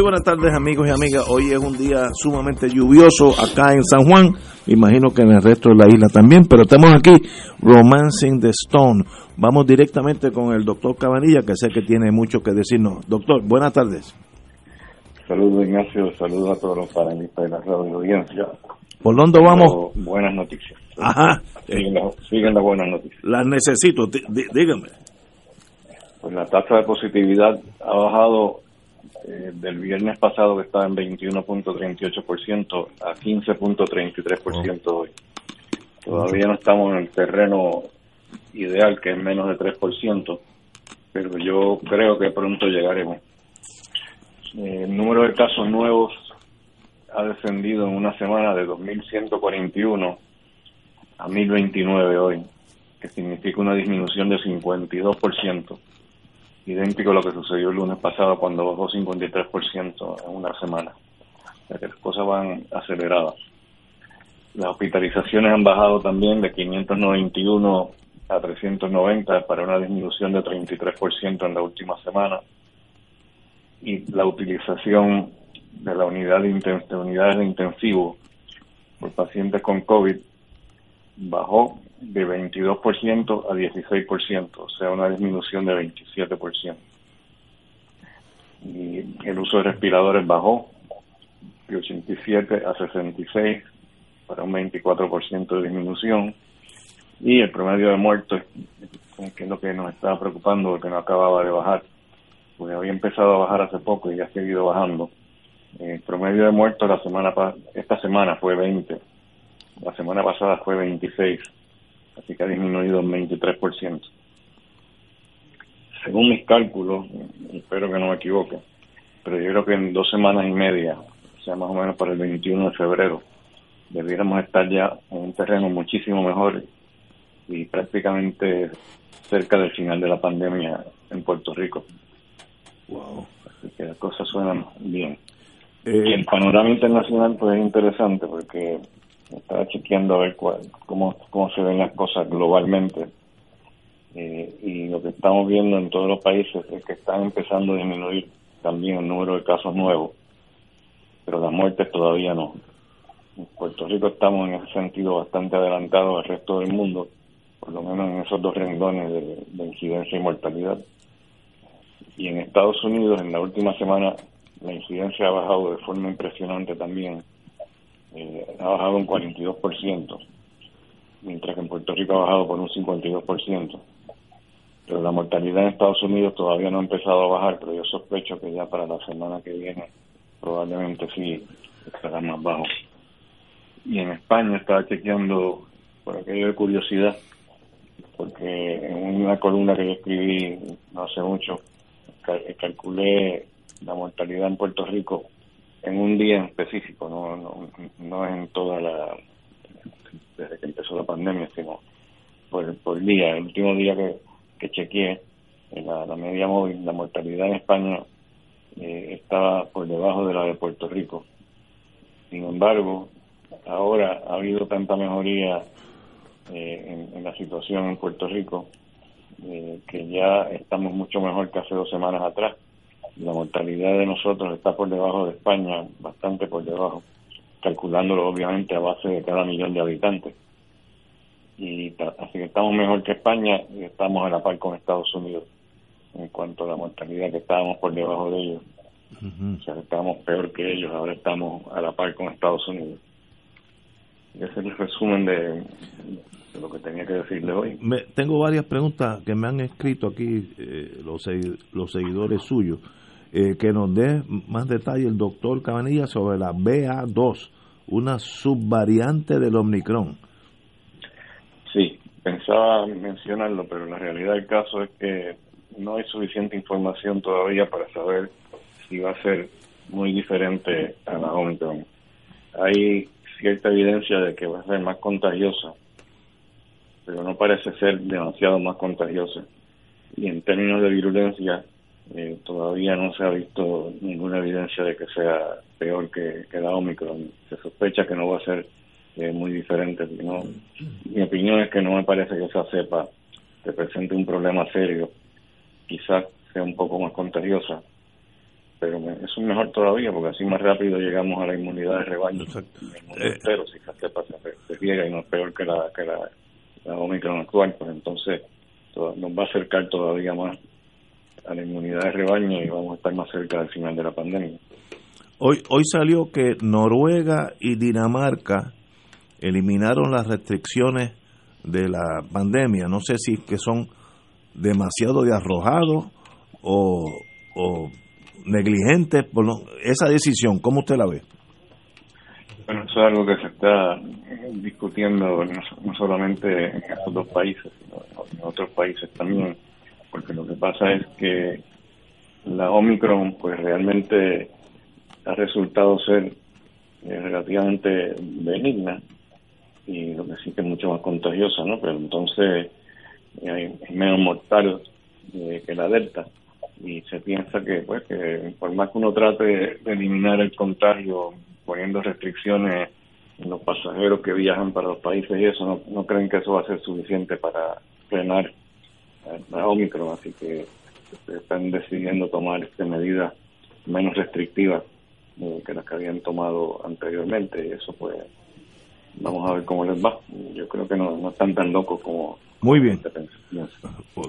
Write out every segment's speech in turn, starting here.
Muy buenas tardes amigos y amigas. Hoy es un día sumamente lluvioso acá en San Juan. Imagino que en el resto de la isla también, pero estamos aquí, Romancing the Stone. Vamos directamente con el doctor Cabanilla, que sé que tiene mucho que decirnos. Doctor, buenas tardes. Saludos Ignacio, saludos a todos los panelistas de la radio audiencia. ¿Por dónde vamos? buenas noticias. Ajá. Siguen, las, las buenas noticias. Las necesito, dígame. Pues la tasa de positividad ha bajado eh, del viernes pasado que estaba en 21.38% a 15.33% hoy. Todavía no estamos en el terreno ideal que es menos de 3%, pero yo creo que pronto llegaremos. Eh, el número de casos nuevos ha descendido en una semana de 2.141 a 1.029 hoy, que significa una disminución de 52% idéntico a lo que sucedió el lunes pasado cuando bajó 53% en una semana. O que las cosas van aceleradas. Las hospitalizaciones han bajado también de 591 a 390 para una disminución de 33% en la última semana. Y la utilización de la unidad de, unidades de intensivo por pacientes con COVID bajó de 22% a 16%, o sea, una disminución de 27%. Y el uso de respiradores bajó de 87 a 66 para un 24% de disminución. Y el promedio de muertos, que es lo que nos estaba preocupando porque no acababa de bajar, pues había empezado a bajar hace poco y ya ha seguido bajando. El promedio de muertos la semana esta semana fue 20, la semana pasada fue 26 así que ha disminuido un 23%. Según mis cálculos, espero que no me equivoque, pero yo creo que en dos semanas y media, o sea, más o menos para el 21 de febrero, debiéramos estar ya en un terreno muchísimo mejor y prácticamente cerca del final de la pandemia en Puerto Rico. Wow. Así que las cosas suenan bien. Eh, y el panorama internacional pues es interesante porque estaba chequeando a ver cuál, cómo, cómo se ven las cosas globalmente. Eh, y lo que estamos viendo en todos los países es que están empezando a disminuir también el número de casos nuevos, pero las muertes todavía no. En Puerto Rico estamos en ese sentido bastante adelantados al resto del mundo, por lo menos en esos dos renglones de, de incidencia y mortalidad. Y en Estados Unidos, en la última semana, la incidencia ha bajado de forma impresionante también eh, ha bajado un 42%, mientras que en Puerto Rico ha bajado por un 52%. Pero la mortalidad en Estados Unidos todavía no ha empezado a bajar, pero yo sospecho que ya para la semana que viene probablemente sí estará más bajo. Y en España estaba chequeando por aquello de curiosidad, porque en una columna que yo escribí no hace mucho, calculé la mortalidad en Puerto Rico en un día en específico, no, no, no en toda la, desde que empezó la pandemia, sino por, por día. El último día que, que chequeé, la, la media móvil, la mortalidad en España eh, estaba por debajo de la de Puerto Rico. Sin embargo, ahora ha habido tanta mejoría eh, en, la situación en Puerto Rico eh, que ya estamos mucho mejor que hace dos semanas atrás la mortalidad de nosotros está por debajo de España, bastante por debajo. calculándolo obviamente a base de cada millón de habitantes. Y así que estamos mejor que España y estamos a la par con Estados Unidos en cuanto a la mortalidad que estábamos por debajo de ellos. O sea, estábamos peor que ellos, ahora estamos a la par con Estados Unidos. Ese es el resumen de, lo que tenía que decirle hoy. Me, tengo varias preguntas que me han escrito aquí eh, los, los seguidores suyos. Eh, que nos dé más detalle el doctor Cabanilla sobre la BA2, una subvariante del Omicron. Sí, pensaba mencionarlo, pero la realidad del caso es que no hay suficiente información todavía para saber si va a ser muy diferente a la Omicron. Hay cierta evidencia de que va a ser más contagiosa, pero no parece ser demasiado más contagiosa. Y en términos de virulencia, eh, todavía no se ha visto ninguna evidencia de que sea peor que, la Omicron. Se sospecha que no va a ser eh, muy diferente. ¿no? Mi opinión es que no me parece que esa cepa represente un problema serio. Quizás sea un poco más contagiosa, pero es mejor todavía porque así más rápido llegamos a la inmunidad de rebaño. Eh, pero si esa cepa se, riega y no es peor que la, que la, la Omicron actual, pues entonces nos va a acercar todavía más a la inmunidad de rebaño y vamos a estar más cerca del final de la pandemia. Hoy, hoy salió que Noruega y Dinamarca eliminaron las restricciones de la pandemia. No sé si es que son demasiado de arrojados o, o negligentes por esa decisión. ¿Cómo usted la ve? Bueno, eso es algo que se está discutiendo no, solamente en estos dos países, sino en otros países también porque lo que pasa es que la Omicron pues realmente ha resultado ser eh, relativamente benigna y lo que sí que es mucho más contagiosa, ¿no? Pero entonces eh, es menos mortal eh, que la Delta y se piensa que pues que por más que uno trate de eliminar el contagio poniendo restricciones en los pasajeros que viajan para los países y eso no, no creen que eso va a ser suficiente para frenar la Omicron, así que están decidiendo tomar este medidas menos restrictivas eh, que las que habían tomado anteriormente y eso pues vamos a ver cómo les va. Yo creo que no, no están tan locos como... Muy bien.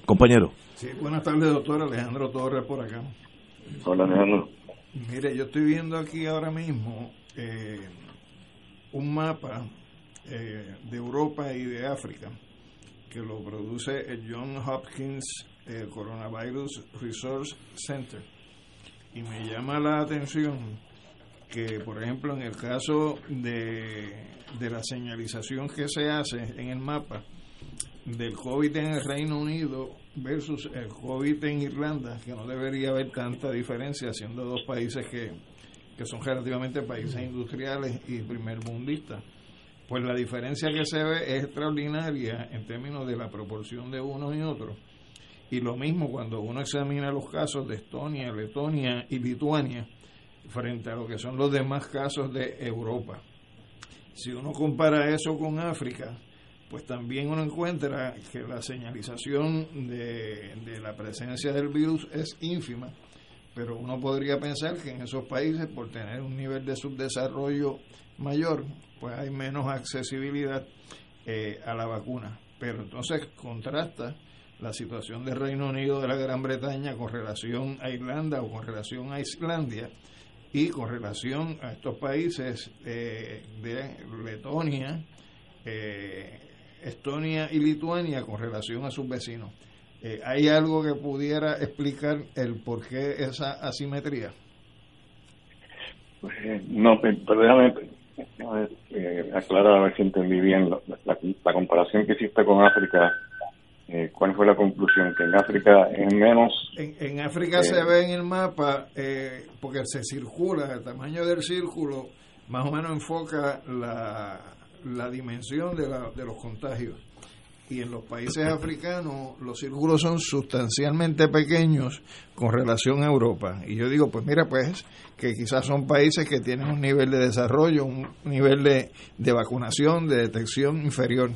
Compañero. Sí, buenas tardes, doctor Alejandro Torres por acá. Hola, Alejandro. Mire, yo estoy viendo aquí ahora mismo eh, un mapa eh, de Europa y de África que lo produce el John Hopkins eh, Coronavirus Resource Center. Y me llama la atención que, por ejemplo, en el caso de, de la señalización que se hace en el mapa del COVID en el Reino Unido versus el COVID en Irlanda, que no debería haber tanta diferencia, siendo dos países que, que son relativamente países industriales y primermundistas pues la diferencia que se ve es extraordinaria en términos de la proporción de unos y otros. Y lo mismo cuando uno examina los casos de Estonia, Letonia y Lituania frente a lo que son los demás casos de Europa. Si uno compara eso con África, pues también uno encuentra que la señalización de la presencia del virus es ínfima, pero uno podría pensar que en esos países, por tener un nivel de subdesarrollo mayor, pues hay menos accesibilidad eh, a la vacuna. Pero entonces contrasta la situación del Reino Unido de la Gran Bretaña con relación a Irlanda o con relación a Islandia y con relación a estos países eh, de Letonia, eh, Estonia y Lituania con relación a sus vecinos. ¿Hay algo que pudiera explicar el por qué esa asimetría? Pues, no, pero déjame eh, aclarar a ver si entendí bien la, comparación que hiciste con África. Eh, ¿Cuál fue la conclusión? Que en África es menos. En, África se eh, ve en el mapa, eh, porque se circula, el tamaño del círculo más o menos enfoca la, la dimensión de, la, de los contagios y en los países africanos los círculos son sustancialmente pequeños con relación a Europa. Y yo digo, pues mira, pues que quizás son países que tienen un nivel de desarrollo, un nivel de, de vacunación, de detección inferior.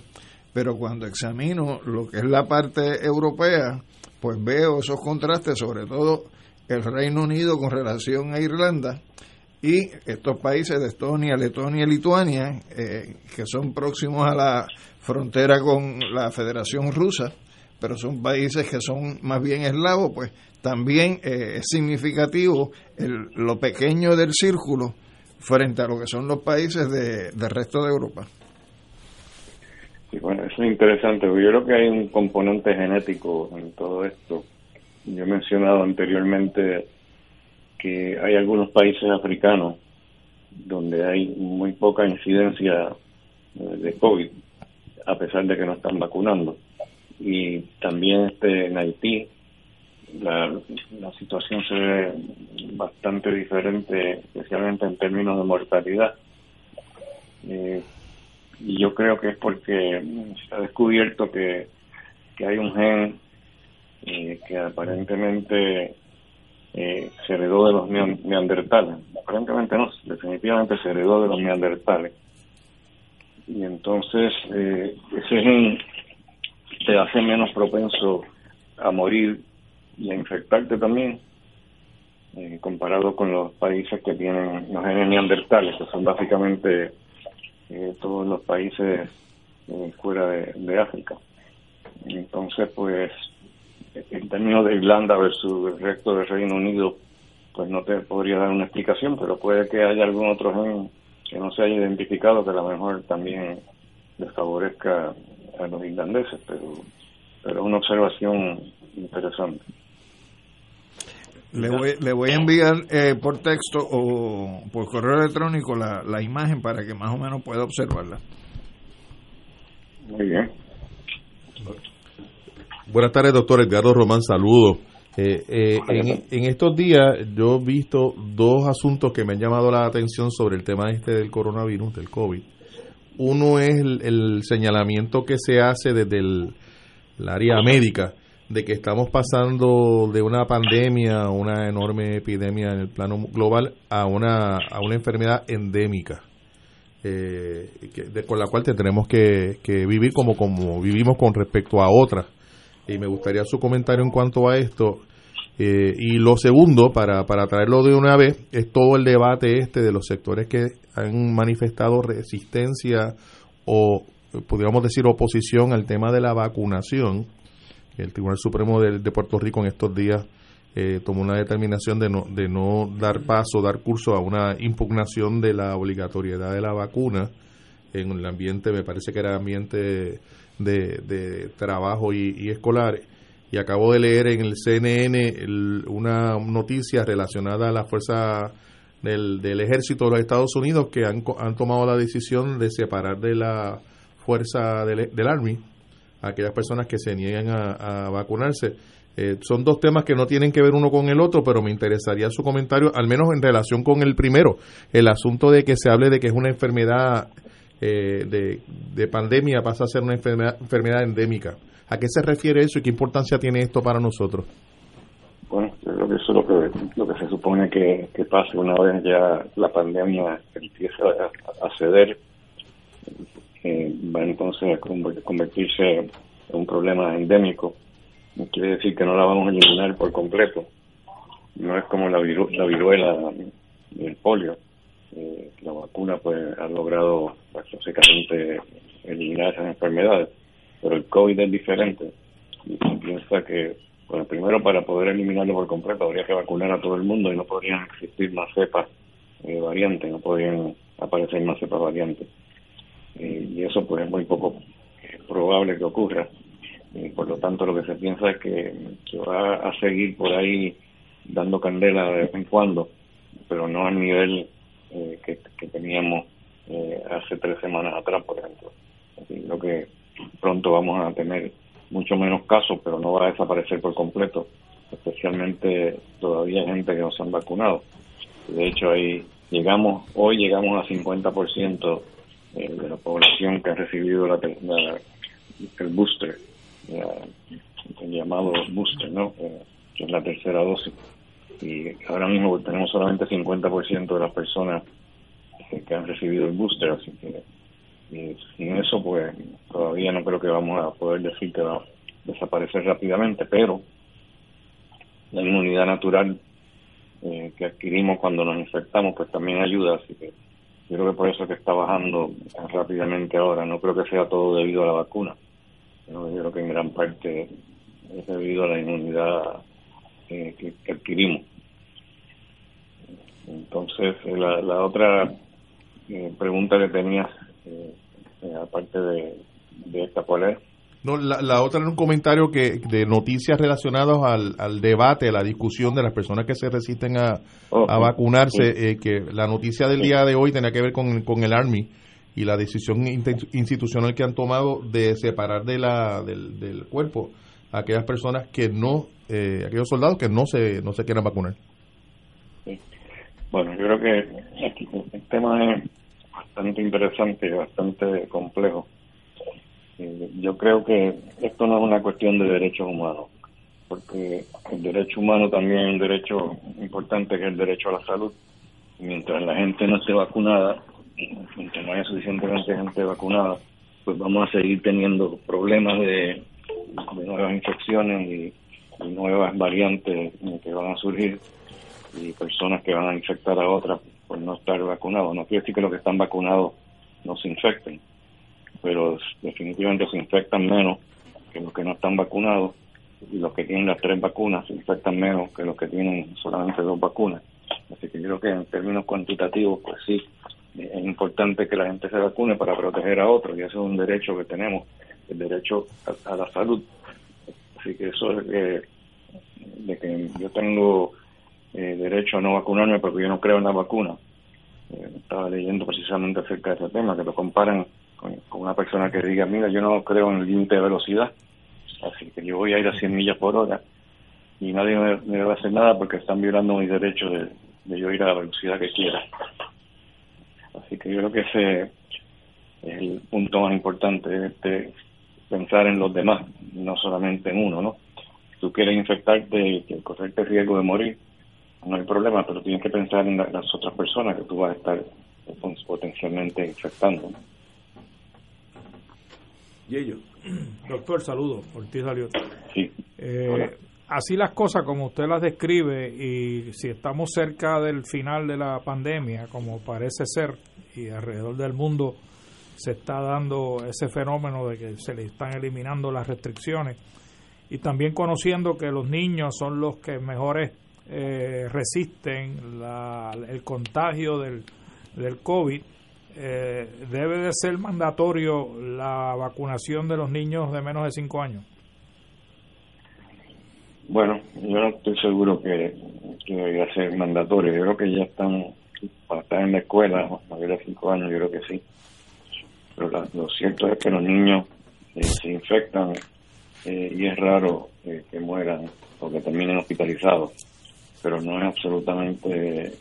Pero cuando examino lo que es la parte europea, pues veo esos contrastes, sobre todo el Reino Unido con relación a Irlanda, y estos países de Estonia, Letonia y Lituania, eh, que son próximos a la frontera con la Federación Rusa, pero son países que son más bien eslavos, pues también eh, es significativo el, lo pequeño del círculo frente a lo que son los países de, del resto de Europa. Sí, bueno, eso es interesante. Yo creo que hay un componente genético en todo esto. Yo he mencionado anteriormente que hay algunos países africanos donde hay muy poca incidencia eh, de COVID, a pesar de que no están vacunando. Y también este en Haití la, situación se ve bastante diferente, especialmente en términos de mortalidad. Eh, y yo creo que es porque se ha descubierto que, que hay un gen eh, que aparentemente eh, se heredó de los neandertales. Aparentemente no, definitivamente se heredó de los neandertales. Y entonces eh, ese gen te hace menos propenso a morir y a infectarte también, eh, comparado con los países que tienen los genes neandertales, que son básicamente eh, todos los países eh, fuera de, África. Entonces, pues, en términos de Irlanda versus el resto del Reino Unido, pues no te podría dar una explicación, pero puede que haya algún otro gen que no se haya identificado que a lo mejor también desfavorezca a los irlandeses, pero, pero es una observación interesante. Le voy, le voy a enviar eh, por texto o por correo electrónico la, la imagen para que más o menos pueda observarla. Muy bien. Buenas tardes, doctor Edgardo Román, saludos. Eh, eh, en, en, estos días yo he visto dos asuntos que me han llamado la atención sobre el tema este del coronavirus, del COVID. Uno es el, el señalamiento que se hace desde el, el área médica de que estamos pasando de una pandemia, una enorme epidemia en el plano global, a una, a una enfermedad endémica, eh, con la cual tendremos que, vivir como, como vivimos con respecto a otras. Y me gustaría su comentario en cuanto a esto. Eh, y lo segundo, para, para traerlo de una vez, es todo el debate este de los sectores que han manifestado resistencia o, podríamos decir, oposición al tema de la vacunación el Tribunal Supremo de, Puerto Rico en estos días eh, tomó una determinación de no, de no dar paso, dar curso a una impugnación de la obligatoriedad de la vacuna en el ambiente, me parece que era ambiente de, trabajo y, escolar. Y acabo de leer en el CNN una noticia relacionada a la fuerza del, del, ejército de los Estados Unidos que han, han tomado la decisión de separar de la fuerza del, del Army aquellas personas que se niegan a, vacunarse. Eh, son dos temas que no tienen que ver uno con el otro, pero me interesaría su comentario, al menos en relación con el primero, el asunto de que se hable de que es una enfermedad eh, de, pandemia pasa a ser una enfermedad, enfermedad endémica. ¿A qué se refiere eso y qué importancia tiene esto para nosotros? Bueno, creo que eso es lo que, lo que se supone que, pase una vez ya la pandemia empieza a ceder va entonces a convertirse en un problema endémico. No quiere decir que no la vamos a eliminar por completo. No es como la, la viruela y el polio. Eh, la vacuna pues ha logrado básicamente eliminar esas enfermedades. Pero el COVID es diferente. Y se piensa que, bueno, primero para poder eliminarlo por completo habría que vacunar a todo el mundo y no podrían existir más cepas eh, variantes, no podrían aparecer más cepas variantes. Eh, y eso pues es muy poco eh, probable que ocurra. y por lo tanto, lo que se piensa es que, va a seguir por ahí dando candela de vez en cuando, pero no al nivel eh, que, teníamos hace tres semanas atrás, por ejemplo. Así, creo que pronto vamos a tener mucho menos casos, pero no va a desaparecer por completo, especialmente todavía gente que no se han vacunado. De hecho, ahí llegamos, hoy llegamos a 50% eh, de la población que ha recibido la, el booster, el llamado booster, ¿no? Eh, que es la tercera dosis. Y ahora mismo tenemos solamente 50% de las personas que han recibido el booster, así que sin eso, pues todavía no creo que vamos a poder decir que va a desaparecer rápidamente, pero la inmunidad natural eh, que adquirimos cuando nos infectamos, pues también ayuda. Así que yo creo que por eso que está bajando rápidamente ahora. No creo que sea todo debido a la vacuna. Yo creo que en gran parte es debido a la inmunidad eh, que, adquirimos. Entonces, eh, la, la otra eh, pregunta que tenías, aparte de, de esta, ¿cuál es? No, la, otra era un comentario que de noticias relacionadas al, al debate, a la discusión de las personas que se resisten a, a vacunarse, que la noticia del día de hoy tenía que ver con, con el Army y la decisión institucional que han tomado de separar de la, del, del cuerpo a aquellas personas que no eh, aquellos soldados que no se no se quieran vacunar. Bueno, yo creo que el tema es bastante interesante y bastante complejo. Eh, yo creo que esto no es una cuestión de derechos humanos, porque el derecho humano también es un derecho importante que es el derecho a la salud. Mientras la gente no esté vacunada, mientras no haya suficientemente gente vacunada, pues vamos a seguir teniendo problemas de, de nuevas infecciones y nuevas variantes que van a surgir y personas que van a infectar a otras por no estar vacunados. No quiere decir que los que están vacunados no se infecten, pero definitivamente se infectan menos que los que no están vacunados y los que tienen las tres vacunas se infectan menos que los que tienen solamente dos vacunas. Así que yo creo que en términos cuantitativos, pues sí, es importante que la gente se vacune para proteger a otros y eso es un derecho que tenemos, el derecho a la salud Así que eso es que, de que yo tengo eh, derecho a no vacunarme porque yo no creo en la vacuna. Eh, estaba leyendo precisamente acerca de ese tema, que lo comparan con, una persona que diga, mira, yo no creo en el límite de velocidad, así que yo voy a ir a 100 millas por hora y nadie me, va a hacer nada porque están violando mi derecho de, yo ir a la velocidad que quiera. Así que yo creo que ese es el punto más importante. Este, pensar en los demás, no solamente en uno, ¿no? Si tú quieres infectarte y correrte el riesgo de morir, no hay problema, pero tienes que pensar en las otras personas que tú vas a estar potencialmente infectando. Y ellos. Doctor, saludos. Ortiz Sí. Eh, así las cosas como usted las describe y si estamos cerca del final de la pandemia, como parece ser, y alrededor del mundo se está dando ese fenómeno de que se le están eliminando las restricciones y también conociendo que los niños son los que mejores eh, resisten el contagio del, del COVID, eh, debe de ser mandatorio la vacunación de los niños de menos de 5 años. Bueno, yo no estoy seguro que, que debería ser mandatorio. Yo creo que ya están, para estar en la escuela, mayor de 5 años, yo creo que sí pero lo cierto es que los niños eh, se infectan eh, y es raro eh, que mueran o que terminen hospitalizados, pero no es absolutamente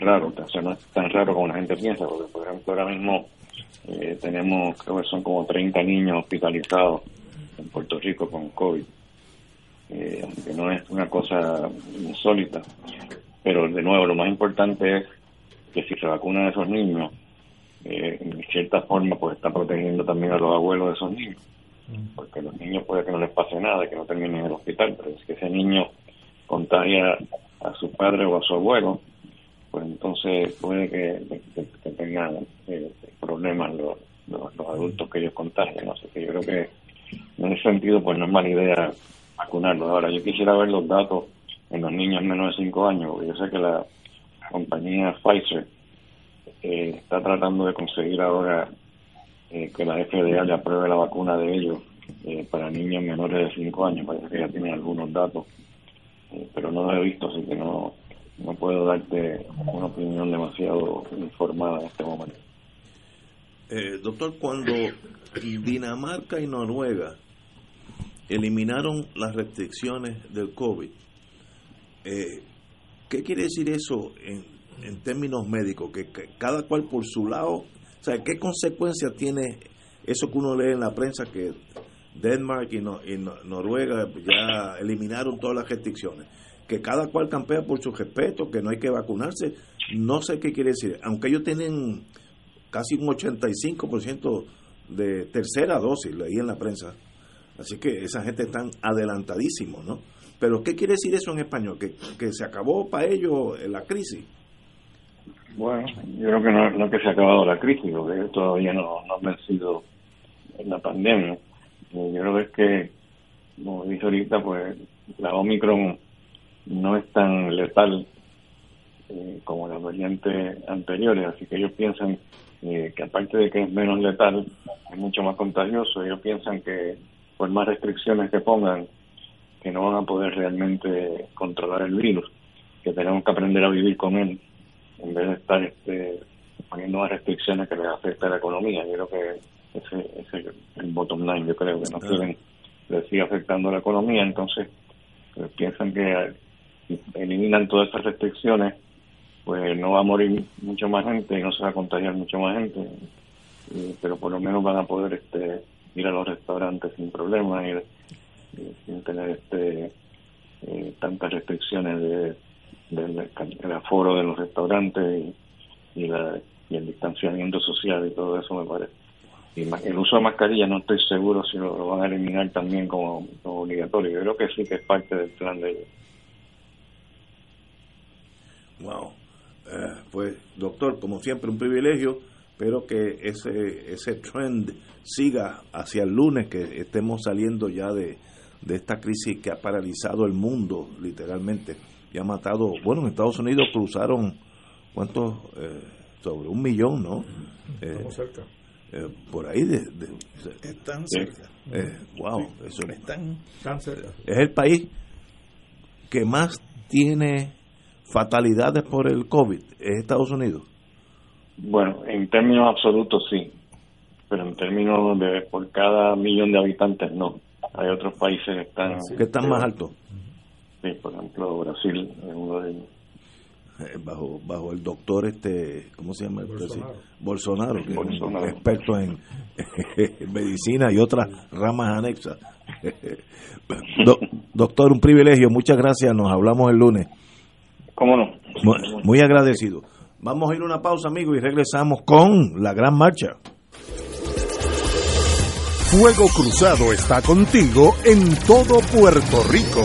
raro, o sea, no es tan raro como la gente piensa, porque por ejemplo ahora mismo tenemos, creo que son como 30 niños hospitalizados en Puerto Rico con COVID, aunque no es una cosa insólita, pero de nuevo lo más importante es que si se vacunan esos niños, eh, en cierta forma pues está protegiendo también a los abuelos de esos niños. Porque los niños puede que no les pase nada que no terminen en el hospital pero si ese niño contagia a su padre o a su abuelo pues entonces puede que, tengan eh, problemas los, los, adultos que ellos contagian sé que yo creo que en ese sentido pues no es mala idea vacunarlos ahora yo quisiera ver los datos en los niños menos de 5 años porque yo sé que la compañía Pfizer eh, está tratando de conseguir ahora eh, que la FDA le apruebe la vacuna de ellos eh, para niños menores de 5 años. Parece que ya tienen algunos datos, pero no lo he visto, así que no, no puedo darte una opinión demasiado informada en este momento. doctor, cuando Dinamarca y Noruega eliminaron las restricciones del COVID, ¿qué quiere decir eso en, en términos médicos, que, cada cual por su lado, o sea, ¿qué consecuencias tiene eso que uno lee en la prensa que Denmark y, Noruega ya eliminaron todas las restricciones? Que cada cual campea por su respeto, que no hay que vacunarse, no sé qué quiere decir, aunque ellos tienen casi un 85% de tercera dosis, leí en la prensa, así que esa gente están adelantadísimos, ¿no? Pero ¿qué quiere decir eso en español? ¿Que, que se acabó para ellos la crisis? Bueno, yo creo que no, no que se ha acabado la crisis, porque todavía no, no han vencido la pandemia. Eh, yo creo que es que, como dije ahorita, pues la Omicron no es tan letal eh, como las variantes anteriores, así que ellos piensan eh, que aparte de que es menos letal, es mucho más contagioso, ellos piensan que por más restricciones que pongan, que no van a poder realmente controlar el virus, que tenemos que aprender a vivir con él en vez de estar este, poniendo más restricciones que les afecta a la economía. Yo creo que ese, es el bottom line, yo creo que no quieren les sigue afectando a la economía, entonces pues, piensan que si eliminan todas esas restricciones, pues no va a morir mucha más gente y no se va a contagiar mucha más gente, pero por lo menos van a poder este ir a los restaurantes sin problemas y, sin tener este eh, tantas restricciones de del, aforo de los restaurantes y, la, y el distanciamiento social y todo eso me parece. Y el uso de mascarilla no estoy seguro si lo, van a eliminar también como, obligatorio. Yo creo que sí que es parte del plan de ellos. Wow. Eh, pues, doctor, como siempre, un privilegio. Espero que ese, ese trend siga hacia el lunes, que estemos saliendo ya de, de esta crisis que ha paralizado el mundo, literalmente y ha matado, bueno, en Estados Unidos cruzaron, ¿cuántos? Eh, sobre un millón, ¿no? Estamos eh, cerca. Eh, por ahí de, están cerca. Wow eso están, cerca. Es el país que más tiene fatalidades por el COVID es Estados Unidos. Bueno en términos absolutos sí. Pero en términos de por cada millón de habitantes no. Hay otros países que están que están más altos Sí, por ejemplo, Brasil es uno de ellos. Eh, bajo, bajo el doctor, este ¿cómo se llama? Bolsonaro, que es experto en, medicina y otras ramas anexas. doctor, un privilegio, muchas gracias, nos hablamos el lunes. ¿Cómo no? Muy, agradecido. Vamos a ir a una pausa, amigos, y regresamos con la gran marcha. Fuego Cruzado está contigo en todo Puerto Rico.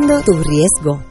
tu riesgo.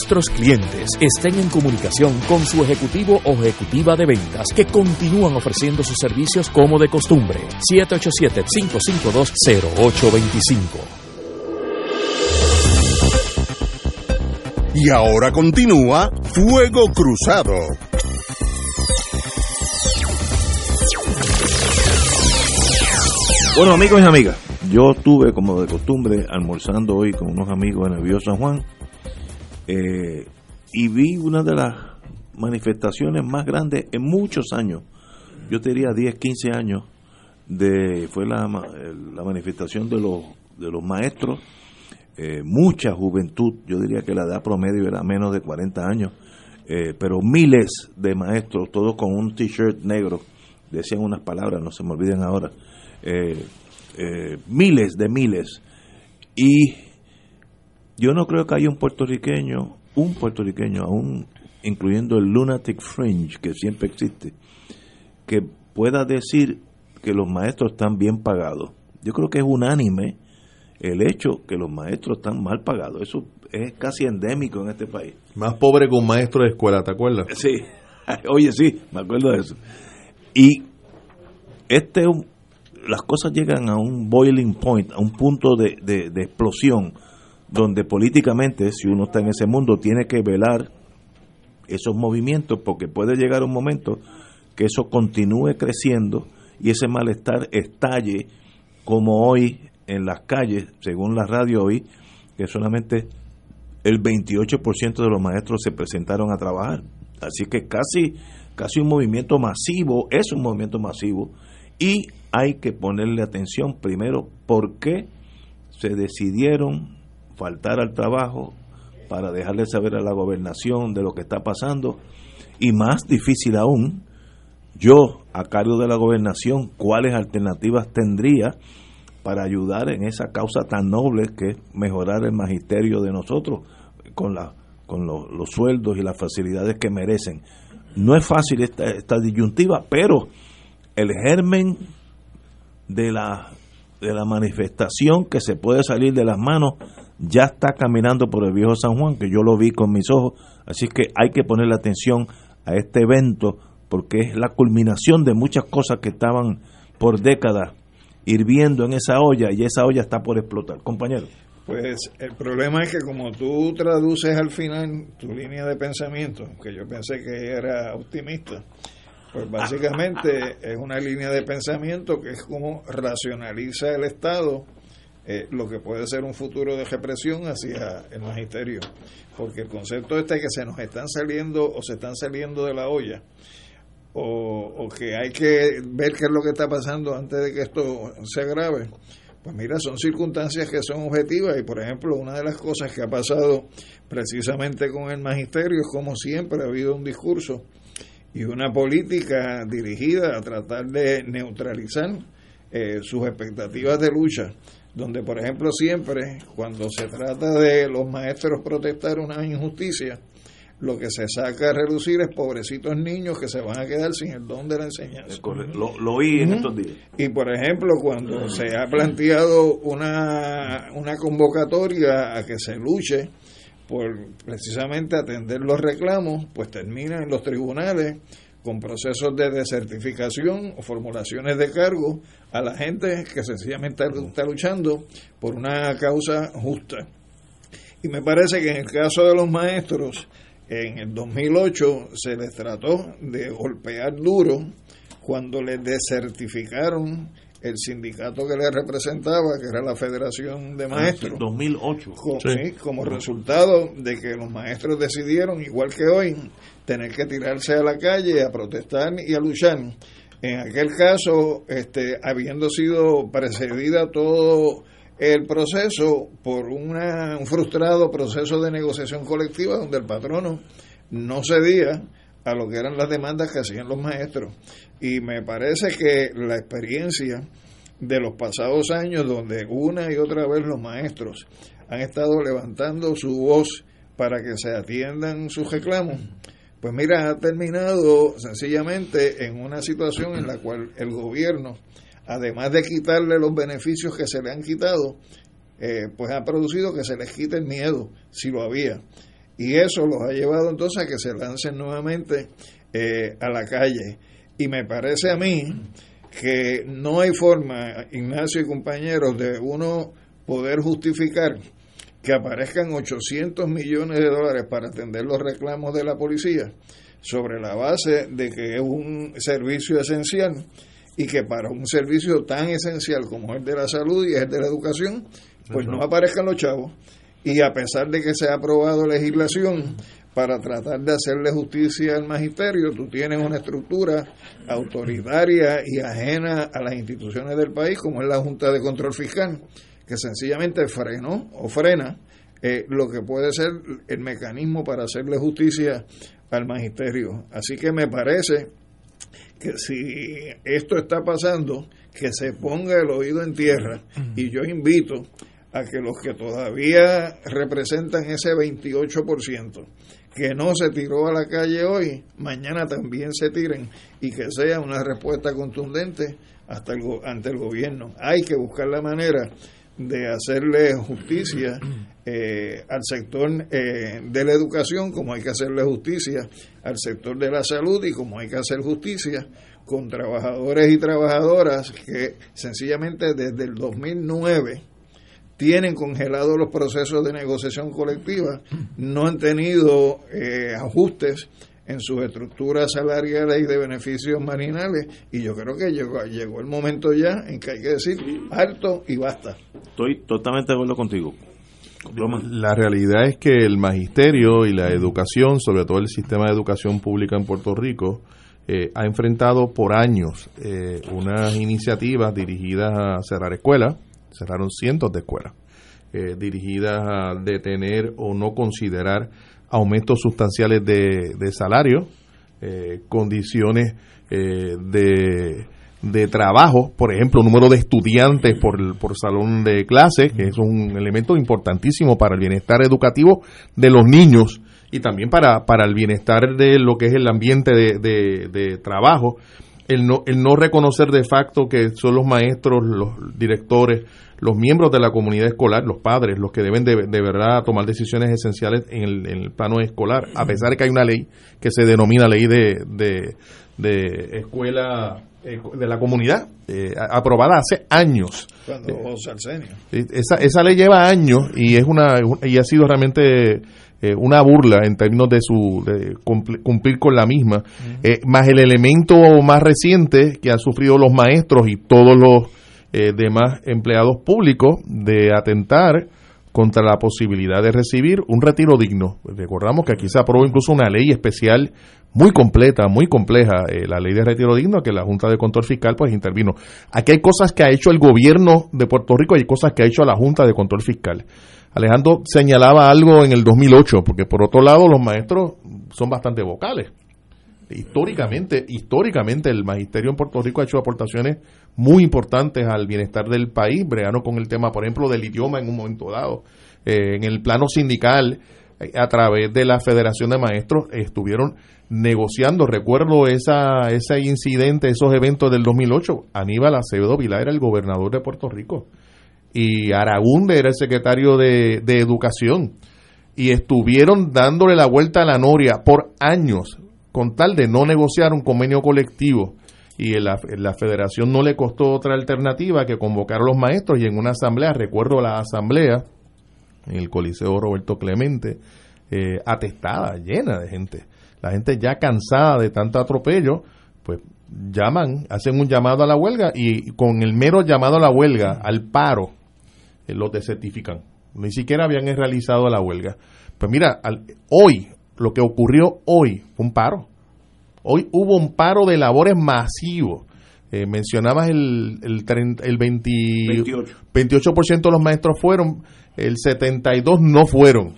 nuestros clientes estén en comunicación con su ejecutivo o ejecutiva de ventas que continúan ofreciendo sus servicios como de costumbre. 787-552-0825. Y ahora continúa Fuego Cruzado. Bueno, amigos y amigas, yo estuve como de costumbre almorzando hoy con unos amigos en el Bío San Juan eh, y vi una de las manifestaciones más grandes en muchos años, yo diría 10, 15 años, de fue la, la manifestación de los, de los maestros, eh, mucha juventud, yo diría que la edad promedio era menos de 40 años, eh, pero miles de maestros, todos con un t-shirt negro, decían unas palabras, no se me olviden ahora, miles de miles. Y yo no creo que haya un puertorriqueño, un puertorriqueño, aún incluyendo el lunatic fringe que siempre existe, que pueda decir que los maestros están bien pagados. Yo creo que es unánime el hecho que los maestros están mal pagados. Eso es casi endémico en este país. Más pobre que un maestro de escuela, ¿te acuerdas? Sí, oye, sí, me acuerdo de eso. Y este las cosas llegan a un boiling point, a un punto de, de explosión, donde políticamente, si uno está en ese mundo, tiene que velar esos movimientos, porque puede llegar un momento que eso continúe creciendo y ese malestar estalle como hoy en las calles, según la radio hoy, que solamente el 28% de los maestros se presentaron a trabajar. Así que casi, casi un movimiento masivo, es un movimiento masivo, y hay que ponerle atención primero por qué se decidieron faltar al trabajo para dejarle saber a la gobernación de lo que está pasando y más difícil aún, yo a cargo de la gobernación, cuáles alternativas tendría para ayudar en esa causa tan noble que es mejorar el magisterio de nosotros con, la, con los sueldos y las facilidades que merecen. No es fácil esta, esta disyuntiva, pero el germen de la, de la manifestación que se puede salir de las manos ya está caminando por el viejo San Juan, que yo lo vi con mis ojos, así que hay que ponerle atención a este evento porque es la culminación de muchas cosas que estaban por décadas hirviendo en esa olla y esa olla está por explotar. Compañero. Pues el problema es que como tú traduces al final tu línea de pensamiento, que yo pensé que era optimista, pues básicamente es una línea de pensamiento que es como racionaliza el Estado eh, lo que puede ser un futuro de represión hacia el magisterio. Porque el concepto este que se nos están saliendo o se están saliendo de la olla, o, que hay que ver qué es lo que está pasando antes de que esto se agrave, pues mira, son circunstancias que son objetivas y por ejemplo una de las cosas que ha pasado precisamente con el magisterio es como siempre ha habido un discurso y una política dirigida a tratar de neutralizar eh, sus expectativas de lucha donde por ejemplo siempre cuando se trata de los maestros protestar una injusticia, lo que se saca a reducir es pobrecitos niños que se van a quedar sin el don de la enseñanza. Lo, lo oí en estos días. Y por ejemplo, cuando se ha planteado una, una convocatoria a que se luche por precisamente atender los reclamos, pues termina en los tribunales con procesos de desertificación o formulaciones de cargo a la gente que sencillamente está luchando por una causa justa. Y me parece que en el caso de los maestros, en el 2008 se les trató de golpear duro cuando les desertificaron el sindicato que les representaba, que era la Federación de ah, Maestros. 2008. Como, como resultado de que los maestros decidieron, igual que hoy, tener que tirarse a la calle a protestar y a luchar. En aquel caso, este, habiendo sido precedida todo el proceso por una, un frustrado proceso de negociación colectiva donde el patrono no cedía a lo que eran las demandas que hacían los maestros. Y me parece que la experiencia de los pasados años donde una y otra vez los maestros han estado levantando su voz para que se atiendan sus reclamos, pues mira, ha terminado sencillamente en una situación en la cual el gobierno, además de quitarle los beneficios que se le han quitado, eh, pues ha producido que se les quite el miedo, si lo había. Y eso los ha llevado entonces a que se lancen nuevamente eh, a la calle. Y me parece a mí que no hay forma, Ignacio y compañeros, de uno poder justificar que aparezcan 800 millones de dólares para atender los reclamos de la policía sobre la base de que es un servicio esencial y que para un servicio tan esencial como el de la salud y el de la educación, pues no aparezcan los chavos. Y a pesar de que se ha aprobado legislación para tratar de hacerle justicia al magisterio, tú tienes una estructura autoritaria y ajena a las instituciones del país, como es la Junta de Control Fiscal, que sencillamente frenó o frena eh, lo que puede ser el mecanismo para hacerle justicia al magisterio. Así que me parece que si esto está pasando, que se ponga el oído en tierra y yo invito a que los que todavía representan ese 28%, que no se tiró a la calle hoy, mañana también se tiren y que sea una respuesta contundente hasta el, ante el gobierno. Hay que buscar la manera de hacerle justicia eh, al sector eh, de la educación, como hay que hacerle justicia al sector de la salud y como hay que hacer justicia con trabajadores y trabajadoras que sencillamente desde el 2009 tienen congelados los procesos de negociación colectiva, no han tenido eh, ajustes en sus estructuras salariales y de beneficios marinales y yo creo que llegó, llegó el momento ya en que hay que decir alto y basta. Estoy totalmente de acuerdo contigo. La realidad es que el magisterio y la educación, sobre todo el sistema de educación pública en Puerto Rico, eh, ha enfrentado por años eh, unas iniciativas dirigidas a cerrar escuelas, cerraron cientos de escuelas, eh, dirigidas a detener o no considerar aumentos sustanciales de, de salario, eh, condiciones eh, de, de, trabajo, por ejemplo, número de estudiantes por, por salón de clases, que es un elemento importantísimo para el bienestar educativo de los niños y también para, para el bienestar de lo que es el ambiente de, de, de trabajo. El no, el no reconocer de facto que son los maestros, los directores, los miembros de la comunidad escolar, los padres, los que deben de, de verdad tomar decisiones esenciales en el, en el, plano escolar, a pesar de que hay una ley que se denomina ley de, de, de escuela eh, de la comunidad, eh, aprobada hace años. Cuando eh, esa, esa ley lleva años y es una y ha sido realmente eh, una burla en términos de su de cumplir con la misma, uh -huh. eh, más el elemento más reciente que han sufrido los maestros y todos los eh, demás empleados públicos de atentar contra la posibilidad de recibir un retiro digno. Recordamos que aquí se aprobó incluso una ley especial muy completa, muy compleja, eh, la ley de retiro digno, que la Junta de Control Fiscal pues intervino. Aquí hay cosas que ha hecho el gobierno de Puerto Rico y hay cosas que ha hecho la Junta de Control Fiscal. Alejandro señalaba algo en el 2008, porque por otro lado los maestros son bastante vocales. Históricamente, históricamente el magisterio en Puerto Rico ha hecho aportaciones muy importantes al bienestar del país, breano con el tema, por ejemplo, del idioma en un momento dado. Eh, en el plano sindical, a través de la Federación de Maestros, estuvieron negociando, recuerdo esa, ese incidente, esos eventos del 2008, Aníbal Acevedo Vilá era el gobernador de Puerto Rico y Aragunde era el secretario de, de Educación y estuvieron dándole la vuelta a la noria por años con tal de no negociar un convenio colectivo y la, la federación no le costó otra alternativa que convocar a los maestros y en una asamblea, recuerdo la asamblea en el Coliseo Roberto Clemente, eh, atestada, llena de gente. La gente ya cansada de tanto atropello, pues llaman, hacen un llamado a la huelga y con el mero llamado a la huelga, al paro, los desertifican. Ni siquiera habían realizado la huelga. Pues mira, al, hoy, lo que ocurrió hoy fue un paro. Hoy hubo un paro de labores masivo Eh, mencionabas el, el, 30, el 20, 28. de los maestros fueron, el 72 no fueron.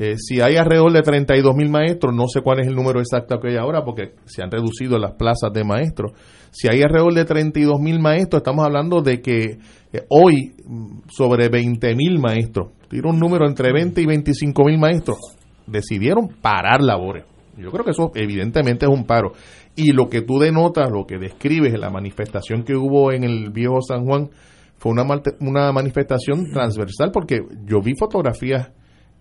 Eh, si hay alrededor de 32 mil maestros, no sé cuál es el número exacto que hay ahora, porque se han reducido las plazas de maestros. Si hay alrededor de 32 mil maestros, estamos hablando de que eh, hoy mm, sobre 20 mil maestros, tiro un número entre 20 y 25 mil maestros, decidieron parar labores. Yo creo que eso evidentemente es un paro. Y lo que tú denotas, lo que describes la manifestación que hubo en el viejo San Juan, fue una, una manifestación transversal porque yo vi fotografías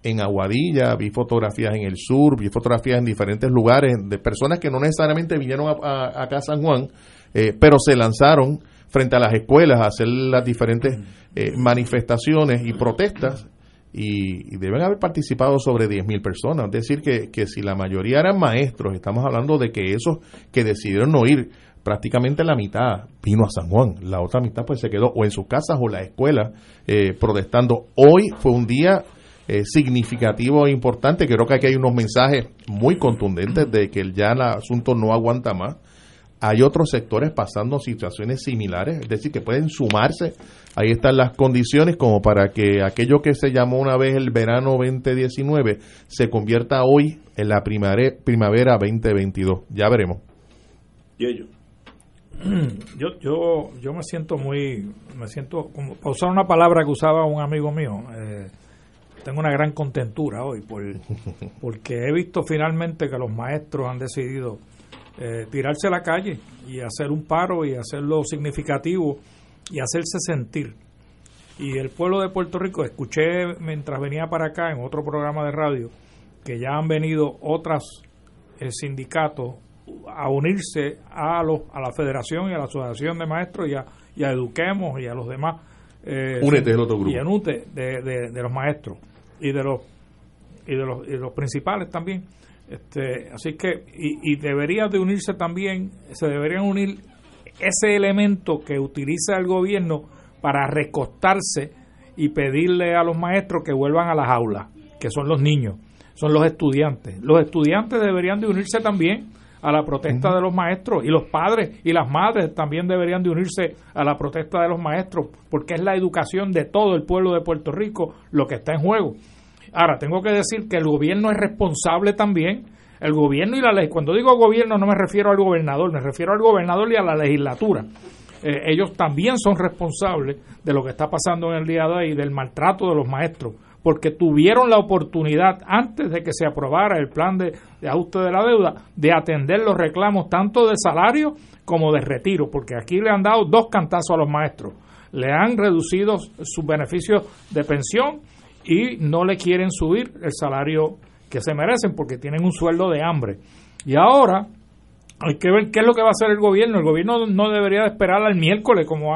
en Aguadilla, vi fotografías en el sur, vi fotografías en diferentes lugares de personas que no necesariamente vinieron a, acá a San Juan, eh, pero se lanzaron frente a las escuelas a hacer las diferentes eh, manifestaciones y protestas y, deben haber participado sobre 10.000 personas. Es decir, que, que si la mayoría eran maestros, estamos hablando de que esos que decidieron no ir, prácticamente la mitad vino a San Juan, la otra mitad pues se quedó o en sus casas o la escuela eh, protestando. Hoy fue un día eh, significativo e importante, creo que aquí hay unos mensajes muy contundentes de que ya el asunto no aguanta más. Hay otros sectores pasando situaciones similares, es decir, que pueden sumarse. Ahí están las condiciones como para que aquello que se llamó una vez el verano 2019 se convierta hoy en la primavera 2022. Ya veremos. Y ellos. Yo, yo, yo me siento muy, me siento, como, para usar una palabra que usaba un amigo mío, eh, tengo una gran contentura hoy por, porque he visto finalmente que los maestros han decidido eh, tirarse a la calle y hacer un paro y hacerlo significativo y hacerse sentir. Y el pueblo de Puerto Rico, escuché mientras venía para acá en otro programa de radio, que ya han venido otros eh, sindicatos a unirse a, los, a la federación y a la asociación de maestros y a, Eduquemos y a los demás. Eh, Únete el otro grupo. Y anute de, de, los maestros y de los, y de los, y de los principales también este, así que, y, y debería de unirse también, se deberían unir ese elemento que utiliza el gobierno para recostarse y pedirle a los maestros que vuelvan a las aulas, que son los niños, son los estudiantes. Los estudiantes deberían de unirse también a la protesta de los maestros y los padres y las madres también deberían de unirse a la protesta de los maestros porque es la educación de todo el pueblo de Puerto Rico lo que está en juego. Ahora, tengo que decir que el gobierno es responsable también. El gobierno y la ley. Cuando digo gobierno no me refiero al gobernador, me refiero al gobernador y a la legislatura. Eh, ellos también son responsables de lo que está pasando en el día de hoy y del maltrato de los maestros, porque tuvieron la oportunidad, antes de que se aprobara el plan de, de ajuste de la deuda, de atender los reclamos tanto de salario como de retiro, porque aquí le han dado dos cantazos a los maestros. Le han reducido sus beneficios de pensión y no le quieren subir el salario que se merecen porque tienen un sueldo de hambre. Y ahora hay que ver qué es lo que va a hacer el gobierno. El gobierno no debería esperar al miércoles, como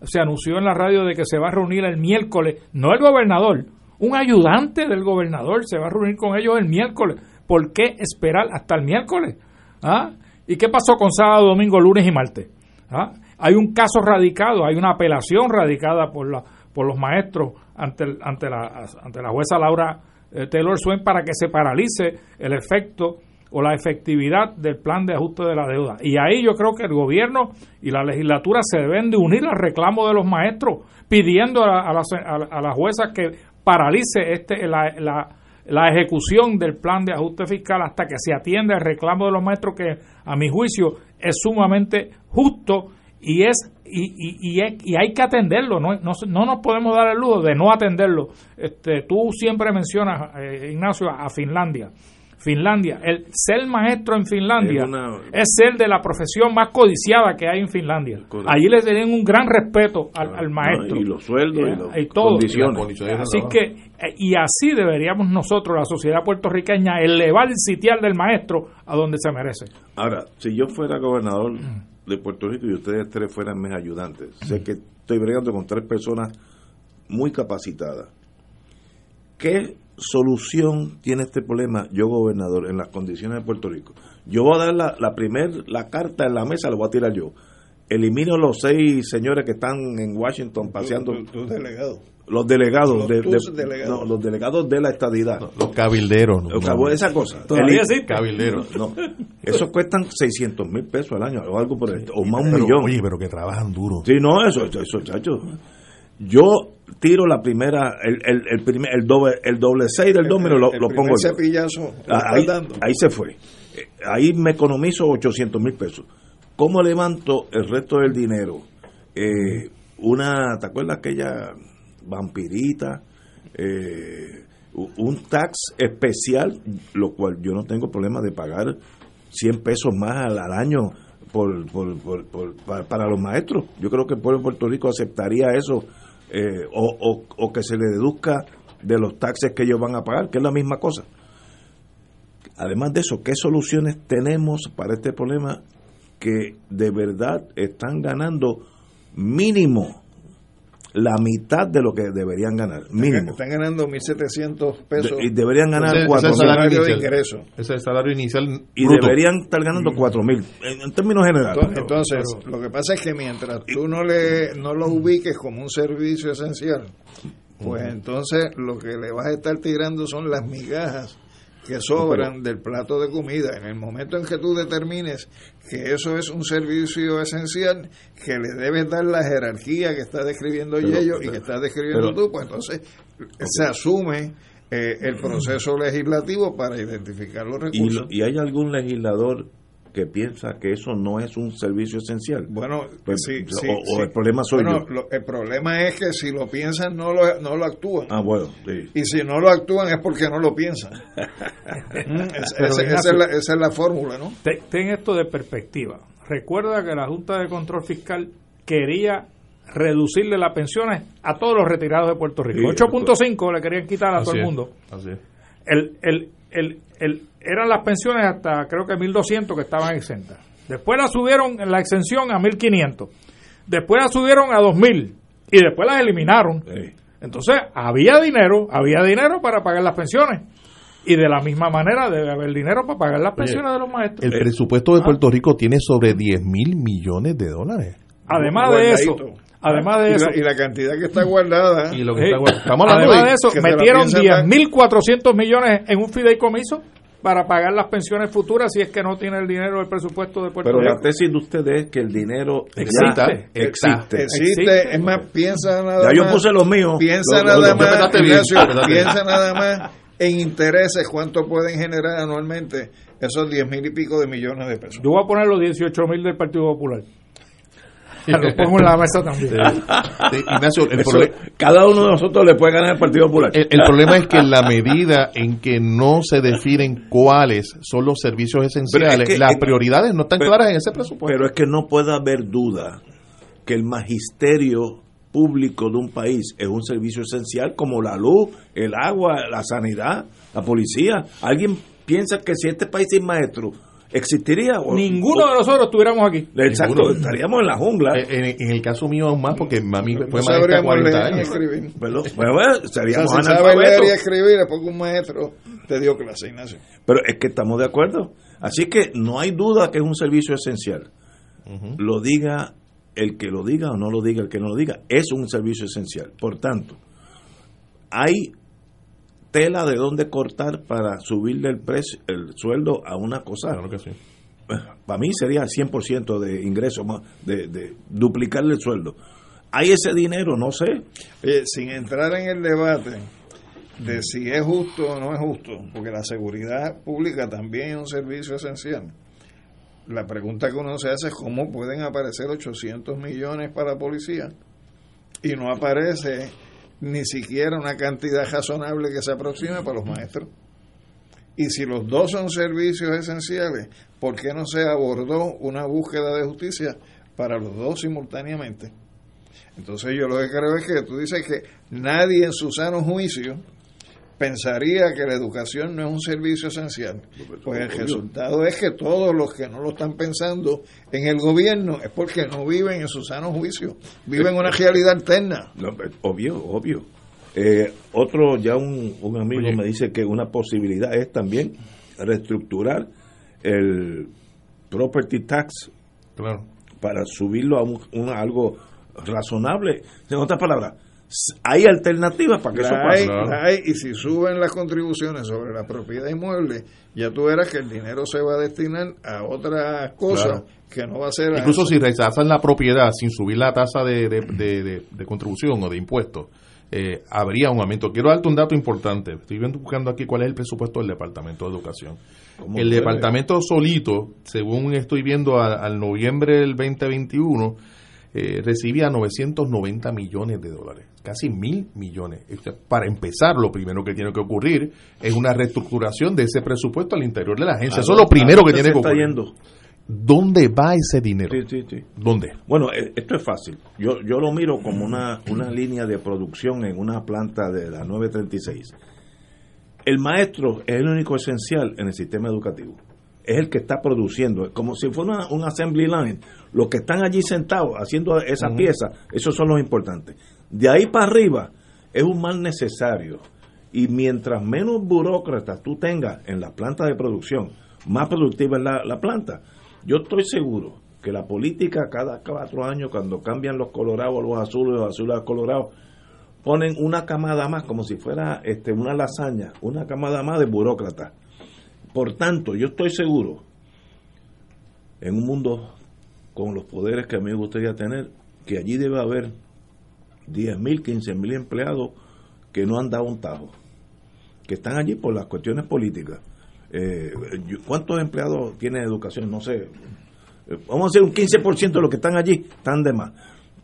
se anunció en la radio de que se va a reunir el miércoles, no el gobernador, un ayudante del gobernador se va a reunir con ellos el miércoles. ¿Por qué esperar hasta el miércoles? ¿Ah? ¿Y qué pasó con sábado, domingo, lunes y martes? ¿Ah? Hay un caso radicado, hay una apelación radicada por la por los maestros ante, ante, la, ante la jueza Laura eh, Taylor Swain para que se paralice el efecto o la efectividad del plan de ajuste de la deuda. Y ahí yo creo que el gobierno y la legislatura se deben de unir al reclamo de los maestros, pidiendo a, las, a la jueza que paralice este, la, la, la, ejecución del plan de ajuste fiscal hasta que se atienda el reclamo de los maestros, que a mi juicio es sumamente justo y es y, y, y, hay que atenderlo, no, no, nos podemos dar el lujo de no atenderlo. Este, tú siempre mencionas, eh, Ignacio, a Finlandia. Finlandia, el ser maestro en Finlandia es, ser de la profesión más codiciada que hay en Finlandia. Allí le tienen un gran respeto al, maestro. y los sueldos y, las condiciones. Así que, eh, y así deberíamos nosotros, la sociedad puertorriqueña, elevar el sitial del maestro a donde se merece. Ahora, si yo fuera gobernador de Puerto Rico y ustedes tres fueran mis ayudantes. Sé que estoy bregando con tres personas muy capacitadas. ¿Qué solución tiene este problema yo, gobernador, en las condiciones de Puerto Rico? Yo voy a dar la, la primer, la carta en la mesa, la voy a tirar yo. Elimino los seis señores que están en Washington paseando. Tu, delegado. los delegados Los de, de- delegados. no, los delegados de la estadidad Los cabilderos. ¿no? Cabo- esa cosa Todavía sí. Cabilderos. no, esos cuestan 600 mil pesos al año o algo por el o más un Pero, millón Oye, pero que trabajan duro. sí no eso, eso, chacho. yo tiro la primera el, el, el primer el doble el doble seis del domino lo, lo pongo yo. Ah, ahí, ahí se fue. Eh, Ahí me economizo 800 mil pesos. ¿Cómo levanto el resto del dinero? Eh, una, ¿te acuerdas aquella vampirita? Eh, un tax especial, lo cual yo no tengo problema de pagar 100 pesos más al, al año por, por- por- por- para, para los maestros. Yo creo que el pueblo de Puerto Rico aceptaría eso eh, o, o- o que se le deduzca de los taxes que ellos van a pagar, que es la misma cosa. Además de eso, ¿qué soluciones tenemos para este problema que de verdad están ganando mínimo la mitad de lo que deberían ganar? Mínimo. Están ganando 1.700 pesos. De- y deberían ganar Ese- ese cuatro es el mil. salario de inicial. ingreso. Ese es el salario inicial y deberían estar ganando cuatro mil en, en términos generales. Entonces, entonces, lo que pasa es que mientras tú no le no lo ubiques como un servicio esencial, pues entonces lo que le vas a estar tirando son las migajas que sobran del plato de comida. En el momento en que tú determines que eso es un servicio esencial, que le debes dar la jerarquía que está describiendo Pero- Yello y que está describiendo pero- tú, pues entonces se asume eh, el proceso legislativo para identificar los recursos. y hay algún legislador que piensa que eso no es un servicio esencial. Bueno, Pues, sí, o- sí, o el problema soy Bueno, yo. lo- el problema es que si lo piensan no lo, no lo actúan. Ah, bueno, sí. Y si no lo actúan es porque no lo piensan. Mm, es- esa, es la, esa es la fórmula, ¿no? Te- Ten esto de perspectiva. Recuerda que la Junta de Control Fiscal quería reducirle las pensiones a todos los retirados de Puerto Rico. Sí, 8.5 le querían quitar a Así todo el mundo. así es. El, el, el, el- eran las pensiones hasta creo que 1.200 que estaban exentas. Después la subieron en la exención a 1.500. Después la subieron a 2.000 y después las eliminaron. Sí. Entonces, había dinero, había dinero para pagar las pensiones. Y de la misma manera debe haber dinero para pagar las pensiones de los maestros. El presupuesto de Puerto Rico tiene sobre 10 mil millones de dólares. Además de eso. Además de y, eso, la, y la cantidad que está guardada. Y lo que está guard- estamos hablando además de, eso, metieron piensan dar. 10.400 millones en un fideicomiso para pagar las pensiones futuras si es que no tiene el dinero del presupuesto de Puerto Pero la Rico. tesis de ustedes es que el dinero Existe. existe. Existe, Existe. es más, piensa nada Ya yo más. puse los míos. Piensa nada más, empezaste bien, Ignacio, empezaste bien. piensa nada más en intereses, cuánto pueden generar anualmente esos 10 mil y pico de millones de pesos. Yo voy a poner los 18 mil del Partido Popular. Los pongo en la mesa también. Sí, Ignacio, el, Eso, prole- cada uno de nosotros le puede ganar al Partido Popular. el- el problema es que en la medida en que no se definen cuáles son los servicios esenciales, es que- las es- prioridades no están pero- claras en ese presupuesto. Pero es que no puede haber duda que el magisterio público de un país es un servicio esencial como la luz, el agua, la sanidad, la policía. ¿Alguien piensa que si este país sin maestro existiría? O- Ninguno o- de nosotros estuviéramos aquí. Exacto, Ninguno. estaríamos en la jungla. Eh, en, en el caso mío aún más porque mami fue No maestra sabríamos 40 leer ni años. escribir. Pero, bueno, bueno, O sea, seríamos si leer y escribir es porque un maestro te dio clase, Ignacio. Pero es que estamos de acuerdo. Así que no hay duda que es un servicio esencial. Lo diga el que lo diga o no lo diga el que no lo diga. Es un servicio esencial. Por tanto, hay tela de dónde cortar para subirle el precio, el sueldo a una cosa. Claro que sí. Para mí sería 100% de ingreso, más, de, de duplicarle el sueldo. ¿Hay ese dinero? No sé. Oye, sin entrar en el debate de si es justo o no es justo, porque la seguridad pública también es un servicio esencial. La pregunta que uno se hace es cómo pueden aparecer 800 millones para policía y no aparece ni siquiera una cantidad razonable que se aproxime para los maestros. Y si los dos son servicios esenciales, ¿por qué no se abordó una búsqueda de justicia para los dos simultáneamente? Entonces yo lo que creo es que tú dices que nadie en su sano juicio pensaría que la educación no es un servicio esencial. Pues el resultado es que todos los que no lo están pensando en el gobierno es porque no viven en su sano juicio, viven una realidad alterna. No, obvio, obvio. Eh, otro, ya un, un amigo Oye. me dice que una posibilidad es también reestructurar el property tax Claro. para subirlo a, un, un- algo razonable. En otras palabras, hay alternativas para que eso pase. Hay, y si suben las contribuciones sobre la propiedad inmueble, ya tú verás que el dinero se va a destinar a otras cosas que no va a ser... Incluso si rechazan la propiedad sin subir la tasa de, de, contribución o de impuestos, eh, habría un aumento. Quiero darte un dato importante. Estoy buscando aquí cuál es el presupuesto del Departamento de Educación. El departamento solito, según estoy viendo al noviembre del 2021, eh, recibía 990 millones de dólares, casi mil millones. Para empezar, lo primero que tiene que ocurrir es una reestructuración de ese presupuesto al interior de la agencia. Eso es lo primero que tiene que ocurrir. ¿Dónde va ese dinero? ¿Dónde? Bueno, eh, esto es fácil. Yo, yo lo miro como una, una línea de producción en una planta de la 936. El maestro es el único esencial en el sistema educativo es el que está produciendo, como si fuera un assembly line. Los que están allí sentados haciendo esa pieza, esos son los importantes. De ahí para arriba es un mal necesario. Y mientras menos burócratas tú tengas en la planta de producción, más productiva es la, planta. Yo estoy seguro que la política cada cuatro años, cuando cambian los colorados a los azules, los azules a los colorados, ponen una camada más, como si fuera este, una lasaña, una camada más de burócratas por tanto, yo estoy seguro, en un mundo con los poderes que a mí me gustaría tener, que allí debe haber 10 mil, 15 mil empleados que no han dado un tajo, que están allí por las cuestiones políticas. Eh, ¿Cuántos empleados tienen educación? No sé. Eh, vamos a hacer un 15% de los que están allí, están de más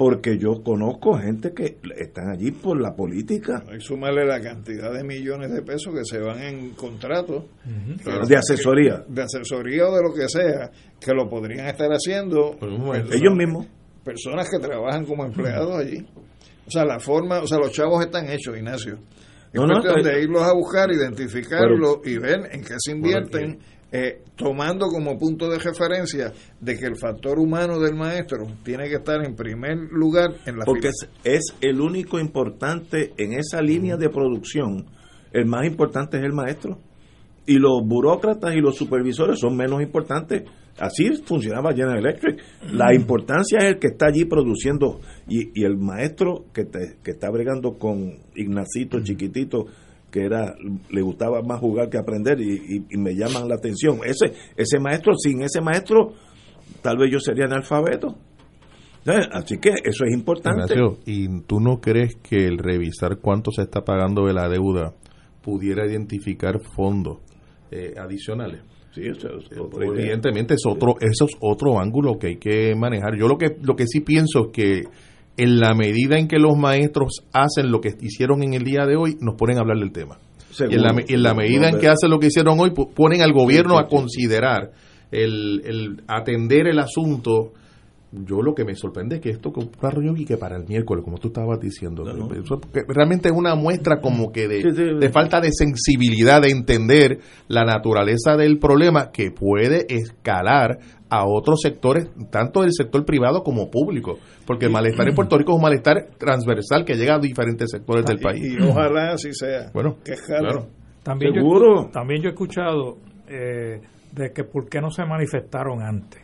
porque yo conozco gente que están allí por la política. Hay que sumarle la cantidad de millones de pesos que se van en contratos. de asesoría. de asesoría o de lo que sea, que lo podrían estar haciendo ellos mismos. Personas que trabajan como empleados allí. O sea, la forma, o sea, los chavos están hechos, Ignacio. Es no, cuestión de irlos a buscar, identificarlos y ver en qué se invierten eh, tomando como punto de referencia de que el factor humano del maestro tiene que estar en primer lugar en la Porque es, el único importante en esa línea de producción. El más importante es el maestro. Y los burócratas y los supervisores son menos importantes. Así funcionaba General Electric. La importancia es el que está allí produciendo. Y, y el maestro que, que está bregando con Ignacito, chiquitito, que era le gustaba más jugar que aprender y, me llaman la atención. Ese ese maestro, sin ese maestro, tal vez yo sería analfabeto. Así que eso es importante. ¿Y tú no crees que el revisar cuánto se está pagando de la deuda pudiera identificar fondos eh, adicionales? Sí, eso es eh, evidentemente es otro, eso es otro ángulo que hay que manejar. Yo lo que, lo que sí pienso es que en la medida en que los maestros hacen lo que hicieron en el día de hoy, nos ponen a hablar del tema. y en la, medida en que hacen lo que hicieron hoy, ponen al gobierno a considerar el, atender el asunto. Yo lo que me sorprende es que esto que una reunión y que para el miércoles, como tú estabas diciendo, realmente es una muestra como que de, de falta de sensibilidad, de entender la naturaleza del problema que puede escalar a otros sectores, tanto del sector privado como público, porque el malestar en Puerto Rico es un malestar transversal que llega a diferentes sectores del país. Y, ojalá así sea. Bueno, claro. También Yo, también yo he escuchado eh, de que por qué no se manifestaron antes.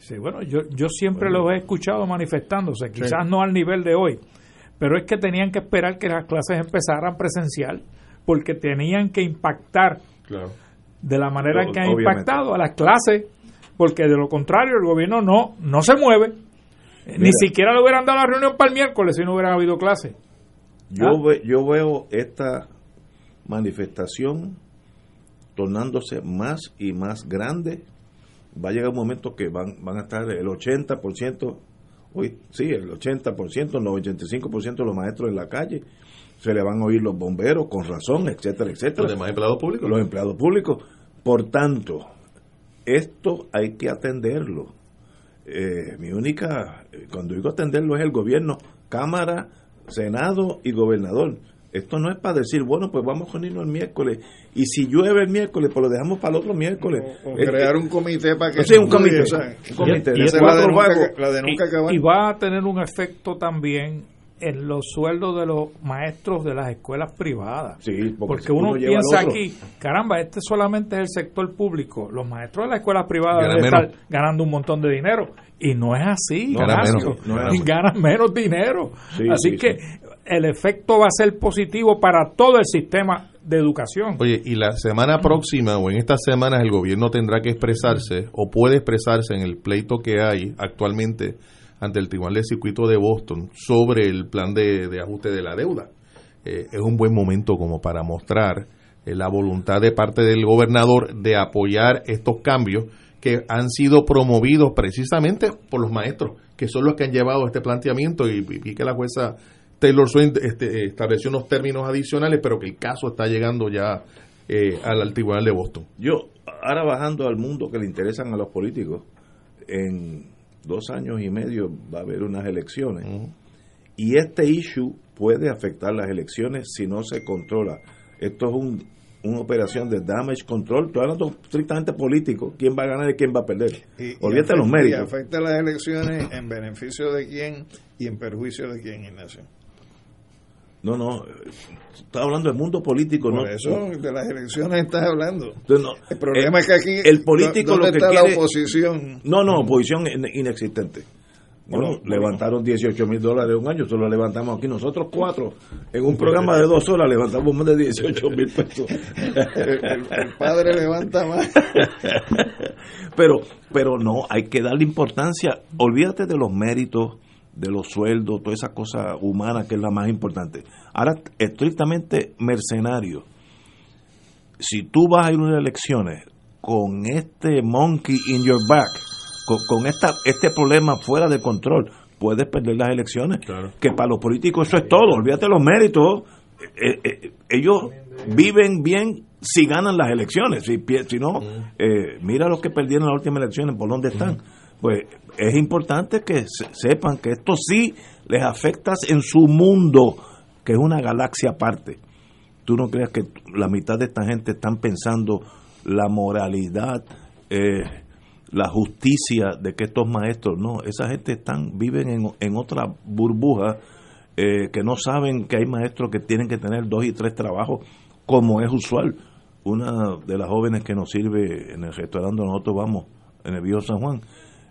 Sí, bueno, yo, yo siempre los he escuchado manifestándose, quizás no al nivel de hoy, pero es que tenían que esperar que las clases empezaran presencial, porque tenían que impactar de la manera en que han impactado a las clases porque de lo contrario el gobierno no, no se mueve. Ni siquiera le hubieran dado la reunión para el miércoles si no hubiera habido clase. Yo, ¿Ah? yo veo esta manifestación tornándose más y más grande. Va a llegar un momento que van, van a estar el 80%, hoy sí, el 80%, el 85% de los maestros en la calle. Se le van a oír los bomberos con razón, etcétera, etcétera. Los demás empleados públicos. Los empleados públicos. Por tanto, esto hay que atenderlo. Eh, mi única, cuando digo atenderlo es el gobierno, Cámara, Senado y Gobernador. Esto no es para decir, bueno, pues vamos a unirnos el miércoles. Y si llueve el miércoles, pues lo dejamos para el otro miércoles. O, crear un comité para que... Sí, un comité. un comité. y va a tener un efecto también en los sueldos de los maestros de las escuelas privadas. Sí, porque, uno, piensa aquí, caramba, este solamente es el sector público. Los maestros de las escuelas privadas deben estar ganando un montón de dinero. Y no es así, ganan, menos, ganan menos dinero. así que el efecto va a ser positivo para todo el sistema de educación. Oye, y la semana próxima o en estas semanas el gobierno tendrá que expresarse o puede expresarse en el pleito que hay actualmente ante el Tribunal de Circuito de Boston sobre el plan de, ajuste de la deuda. Eh, es un buen momento como para mostrar eh, la voluntad de parte del gobernador de apoyar estos cambios que han sido promovidos precisamente por los maestros, que son los que han llevado este planteamiento y, y que la jueza Taylor Swift este, estableció unos términos adicionales, pero que el caso está llegando ya eh, al, Tribunal de Boston. Yo, ahora bajando al mundo que le interesan a los políticos, en dos años y medio va a haber unas elecciones. Y este issue puede afectar las elecciones si no se controla. Esto es un, una operación de damage control. Estoy hablando estrictamente político. ¿Quién va a ganar y quién va a perder? Olvídate los méritos. Y afecta las elecciones en beneficio de quién y en perjuicio de quién, Ignacio. No, no, está hablando del mundo político, Por ¿no? eso, de las elecciones estás hablando. el problema es que aquí. El político lo que está quiere, la oposición? No, no, oposición inexistente. Bueno, levantaron 18 mil dólares un año, solo lo levantamos aquí nosotros cuatro. En un programa de dos horas levantamos más de 18 mil pesos. el, padre levanta más. pero, pero no, hay que darle importancia. Olvídate de los méritos de los sueldos, toda esa cosa humana que es la más importante. Ahora, estrictamente mercenario. Si tú vas a ir a unas elecciones con este monkey in your back, con, esta, este problema fuera de control, puedes perder las elecciones. Que para los políticos eso es todo, olvídate los méritos. Eh, eh, eh, ellos viven bien si ganan las elecciones, si, si no, mira los que perdieron las últimas elecciones, por dónde están pues es importante que sepan que esto sí les afecta en su mundo, que es una galaxia aparte. Tú no creas que la mitad de esta gente están pensando la moralidad, eh, la justicia de que estos maestros, no, esa gente están viven en, en otra burbuja eh, que no saben que hay maestros que tienen que tener dos y tres trabajos como es usual. Una de las jóvenes que nos sirve en el restaurante nosotros vamos, en el Viejo San Juan,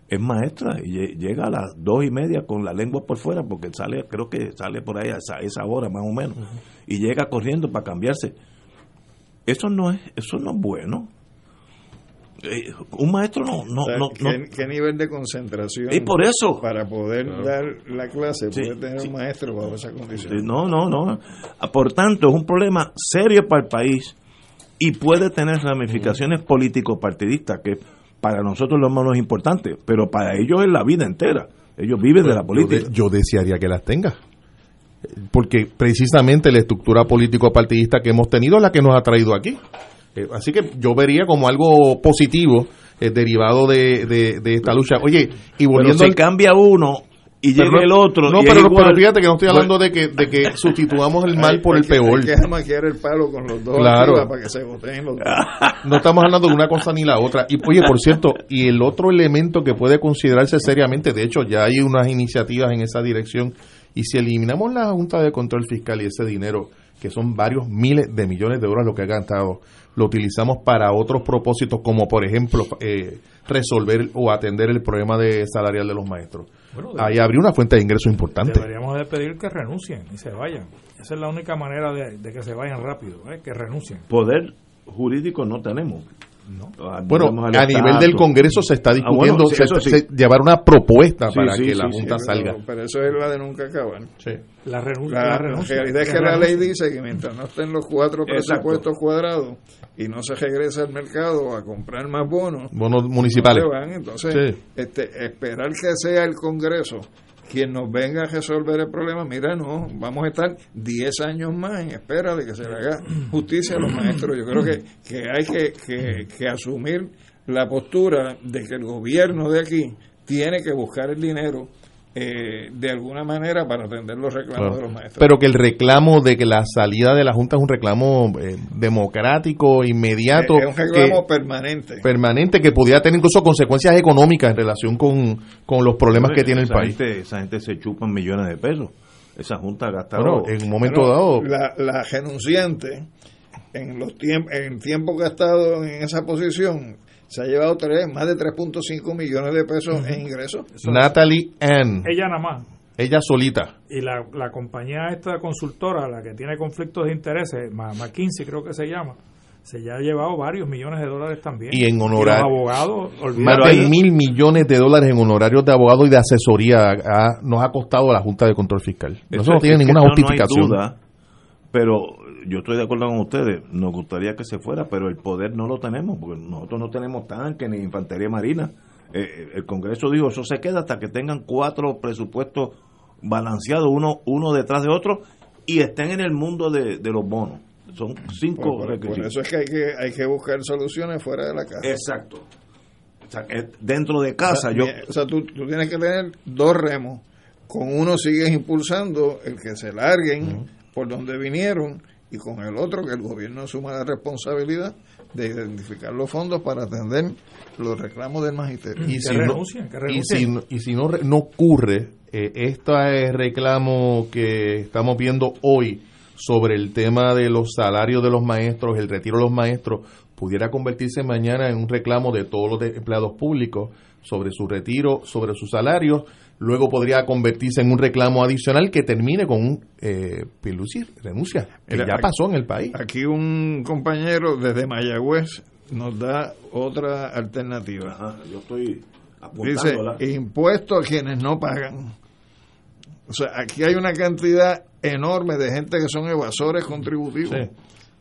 es maestra y llega a las dos y media con la lengua por fuera porque sale creo que sale por ahí a esa, hora más o menos y llega corriendo para cambiarse. Eso no es eso no es bueno. Eh, un maestro no no, no, ¿qué, nivel de concentración y por eso. para poder dar la clase puede tener un maestro bajo esa condición no no no. Por tanto es un problema serio para el país y puede tener ramificaciones político partidistas que para nosotros lo menos importante, pero para ellos es la vida entera. Ellos viven de la política. Yo, desearía que las tenga. Porque precisamente la estructura político-partidista que hemos tenido es la que nos ha traído aquí. Eh, así que yo vería como algo positivo eh, derivado de, de, esta lucha. Oye, y volviendo. Pero cambia uno, y llega el otro. No, pero, fíjate que no estoy hablando de que, de que sustituamos el mal por el peor. que el palo con los dos claro. para que se voten los dos. No estamos hablando de una cosa ni la otra. Y oye, por cierto, y el otro elemento que puede considerarse seriamente, de hecho ya hay unas iniciativas en esa dirección, y si eliminamos la Junta de Control Fiscal y ese dinero, que son varios miles de millones de euros lo que ha gastado, lo utilizamos para otros propósitos, como por ejemplo eh, resolver o atender el problema de salarial de los maestros ahí habría una fuente de ingreso importante. Deberíamos de pedir que renuncien y se vayan. Esa es la única manera de, que se vayan rápido, ¿eh? que renuncien. Poder jurídico no tenemos. Ah, bueno, a nivel del Congreso se está ah, discutiendo llevar una propuesta para que la Junta salga. Pero, eso es la de nunca acabar. La, renuncia, la, realidad es que, la ley dice que mientras no estén los cuatro presupuestos cuadrados y no se regresa al mercado a comprar más bonos, bonos municipales, entonces este, esperar que sea el Congreso quien nos venga a resolver el problema, mira, no, vamos a estar 10 años más en espera de que se le haga justicia a los maestros. Yo creo que, que hay que, que, asumir la postura de que el gobierno de aquí tiene que buscar el dinero eh, de alguna manera para atender los reclamos de los maestros. Pero que el reclamo de que la salida de la Junta es un reclamo eh, democrático, inmediato. Es, un reclamo permanente. Permanente que pudiera tener incluso consecuencias económicas en relación con, los problemas que tiene el país. esa gente se chupan millones de pesos. Esa Junta ha gastado. en un momento dado. La, la renunciante, en los tiempos en tiempo que ha estado en esa posición, se ha llevado tres, más de 3.5 millones de pesos en ingresos. Natalie Ann. Ella nada más. ella solita. Y la, la compañía esta consultora, la que tiene conflictos de intereses, McKinsey creo que se llama, se ya ha llevado varios millones de dólares también. Y en honorarios. abogados, más de mil millones de dólares en honorarios de abogado y de asesoría nos ha costado a la Junta de Control Fiscal. Eso, no tiene ninguna justificación. pero yo estoy de acuerdo con ustedes, nos gustaría que se fuera, pero el poder no lo tenemos, porque nosotros no tenemos tanques ni infantería marina. Eh, eh, el Congreso dijo, eso se queda hasta que tengan cuatro presupuestos balanceados, uno, uno detrás de otro, y estén en el mundo de, los bonos. Son cinco requisitos. Por eso es que hay, que hay que buscar soluciones fuera de la casa. Exacto. dentro de casa, yo... O sea, tú, tienes que tener dos remos. Con uno sigues impulsando el que se larguen por donde vinieron y con el otro que el gobierno asuma la responsabilidad de identificar los fondos para atender los reclamos del magisterio. Y, si, no, y si, no, no ocurre eh, este reclamo que estamos viendo hoy sobre el tema de los salarios de los maestros, el retiro de los maestros, pudiera convertirse mañana en un reclamo de todos los empleados públicos sobre su retiro, sobre sus salarios luego podría convertirse en un reclamo adicional que termine con un eh, renuncia, que ya pasó en el país. Aquí un compañero desde Mayagüez nos da otra alternativa. yo estoy Dice, impuesto a quienes no pagan. O sea, aquí hay una cantidad enorme de gente que son evasores contributivos.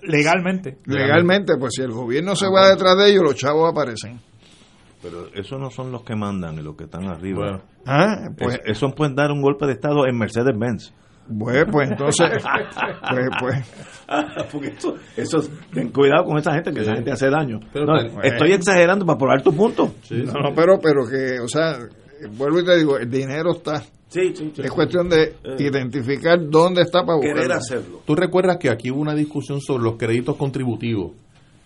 Legalmente. Legalmente, pues si el gobierno se va detrás de ellos, los chavos aparecen. Pero esos no son los que mandan y los que están arriba. Ah, pues, eso pueden dar un golpe de Estado en Mercedes-Benz. Pues, pues entonces, pues, pues. Porque eso, ten cuidado con esa gente, que esa gente hace daño. estoy exagerando para probar tu punto. no, no, pero, pero que, o sea, vuelvo y te digo, el dinero está. Sí, sí, es cuestión de eh. identificar dónde está para buscarlo. hacerlo. Tú recuerdas que aquí hubo una discusión sobre los créditos contributivos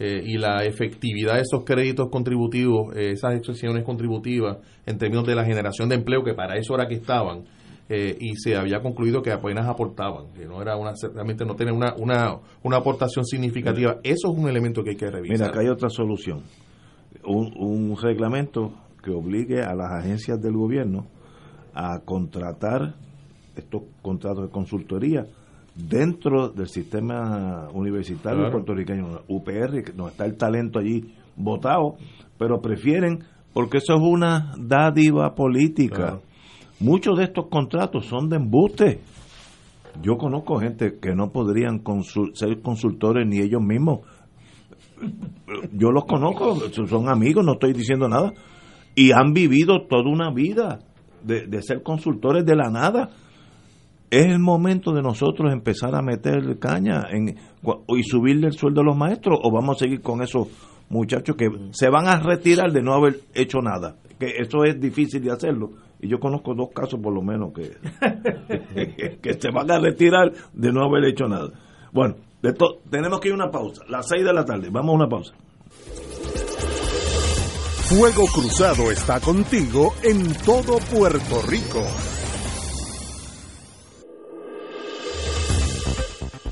eh, y la efectividad de esos créditos contributivos, eh, esas excepciones contributivas en términos de la generación de empleo, que para eso era que estaban, eh, y se había concluido que apenas aportaban, que no era una, realmente no tenían una, una, una aportación significativa. Eso es un elemento que hay que revisar. Mira, acá hay otra solución. Un, un reglamento que obligue a las agencias del gobierno a contratar estos contratos de consultoría dentro del sistema universitario puertorriqueño, UPR, no está el talento allí votado, pero prefieren, porque eso es una dádiva política. Muchos de estos contratos son de embuste. Yo conozco gente que no podrían ser consultores ni ellos mismos. Yo los conozco, son amigos, no estoy diciendo nada. Y han vivido toda una vida de, de ser consultores de la nada es el momento de nosotros empezar a meter caña en, y subirle el sueldo a los maestros o vamos a seguir con esos muchachos que se van a retirar de no haber hecho nada. Que eso es difícil de hacerlo. Y yo conozco dos casos por lo menos que, se van a retirar de no haber hecho nada. Bueno, tenemos que ir a una pausa. Las seis de la tarde. Vamos a una pausa. Fuego Cruzado está contigo en todo Puerto Rico.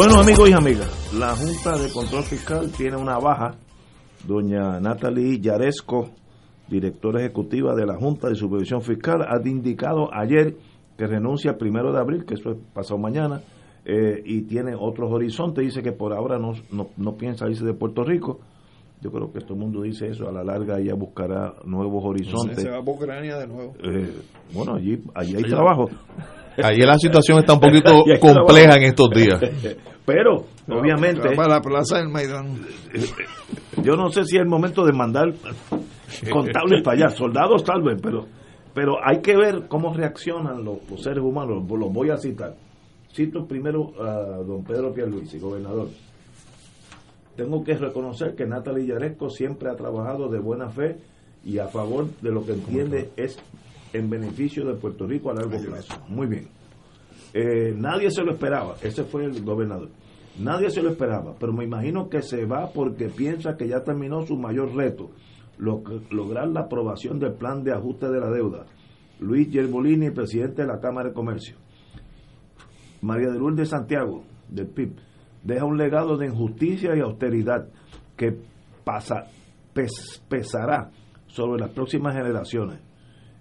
Bueno, amigos y amigas, la Junta de Control Fiscal tiene una baja. Doña Natalie Yaresco, directora ejecutiva de la Junta de Supervisión Fiscal, ha indicado ayer que renuncia el primero de abril, que eso es pasado mañana, eh, y tiene otros horizontes. Dice que por ahora no, no, no piensa irse de Puerto Rico. Yo creo que todo el mundo dice eso. A la larga ella buscará nuevos horizontes. Se va a Ucrania de nuevo. Eh, bueno, allí, allí hay trabajo. Allí la situación está un poquito compleja en estos días. Pero, obviamente. Para la plaza del Maidán. Yo no sé si es el momento de mandar contables para allá, soldados tal vez, pero, pero hay que ver cómo reaccionan los, los seres humanos. Los, los voy a citar. Cito primero a don Pedro Pierluisi, gobernador. Tengo que reconocer que Natalie Yaresco siempre ha trabajado de buena fe y a favor de lo que entiende es en beneficio de Puerto Rico a largo plazo. Muy bien. Eh, nadie se lo esperaba, ese fue el gobernador. Nadie se lo esperaba, pero me imagino que se va porque piensa que ya terminó su mayor reto, lo, lograr la aprobación del plan de ajuste de la deuda. Luis Yerbolini, presidente de la Cámara de Comercio. María de Lourdes Santiago, del PIB, deja un legado de injusticia y austeridad que pasa, pes, pesará sobre las próximas generaciones.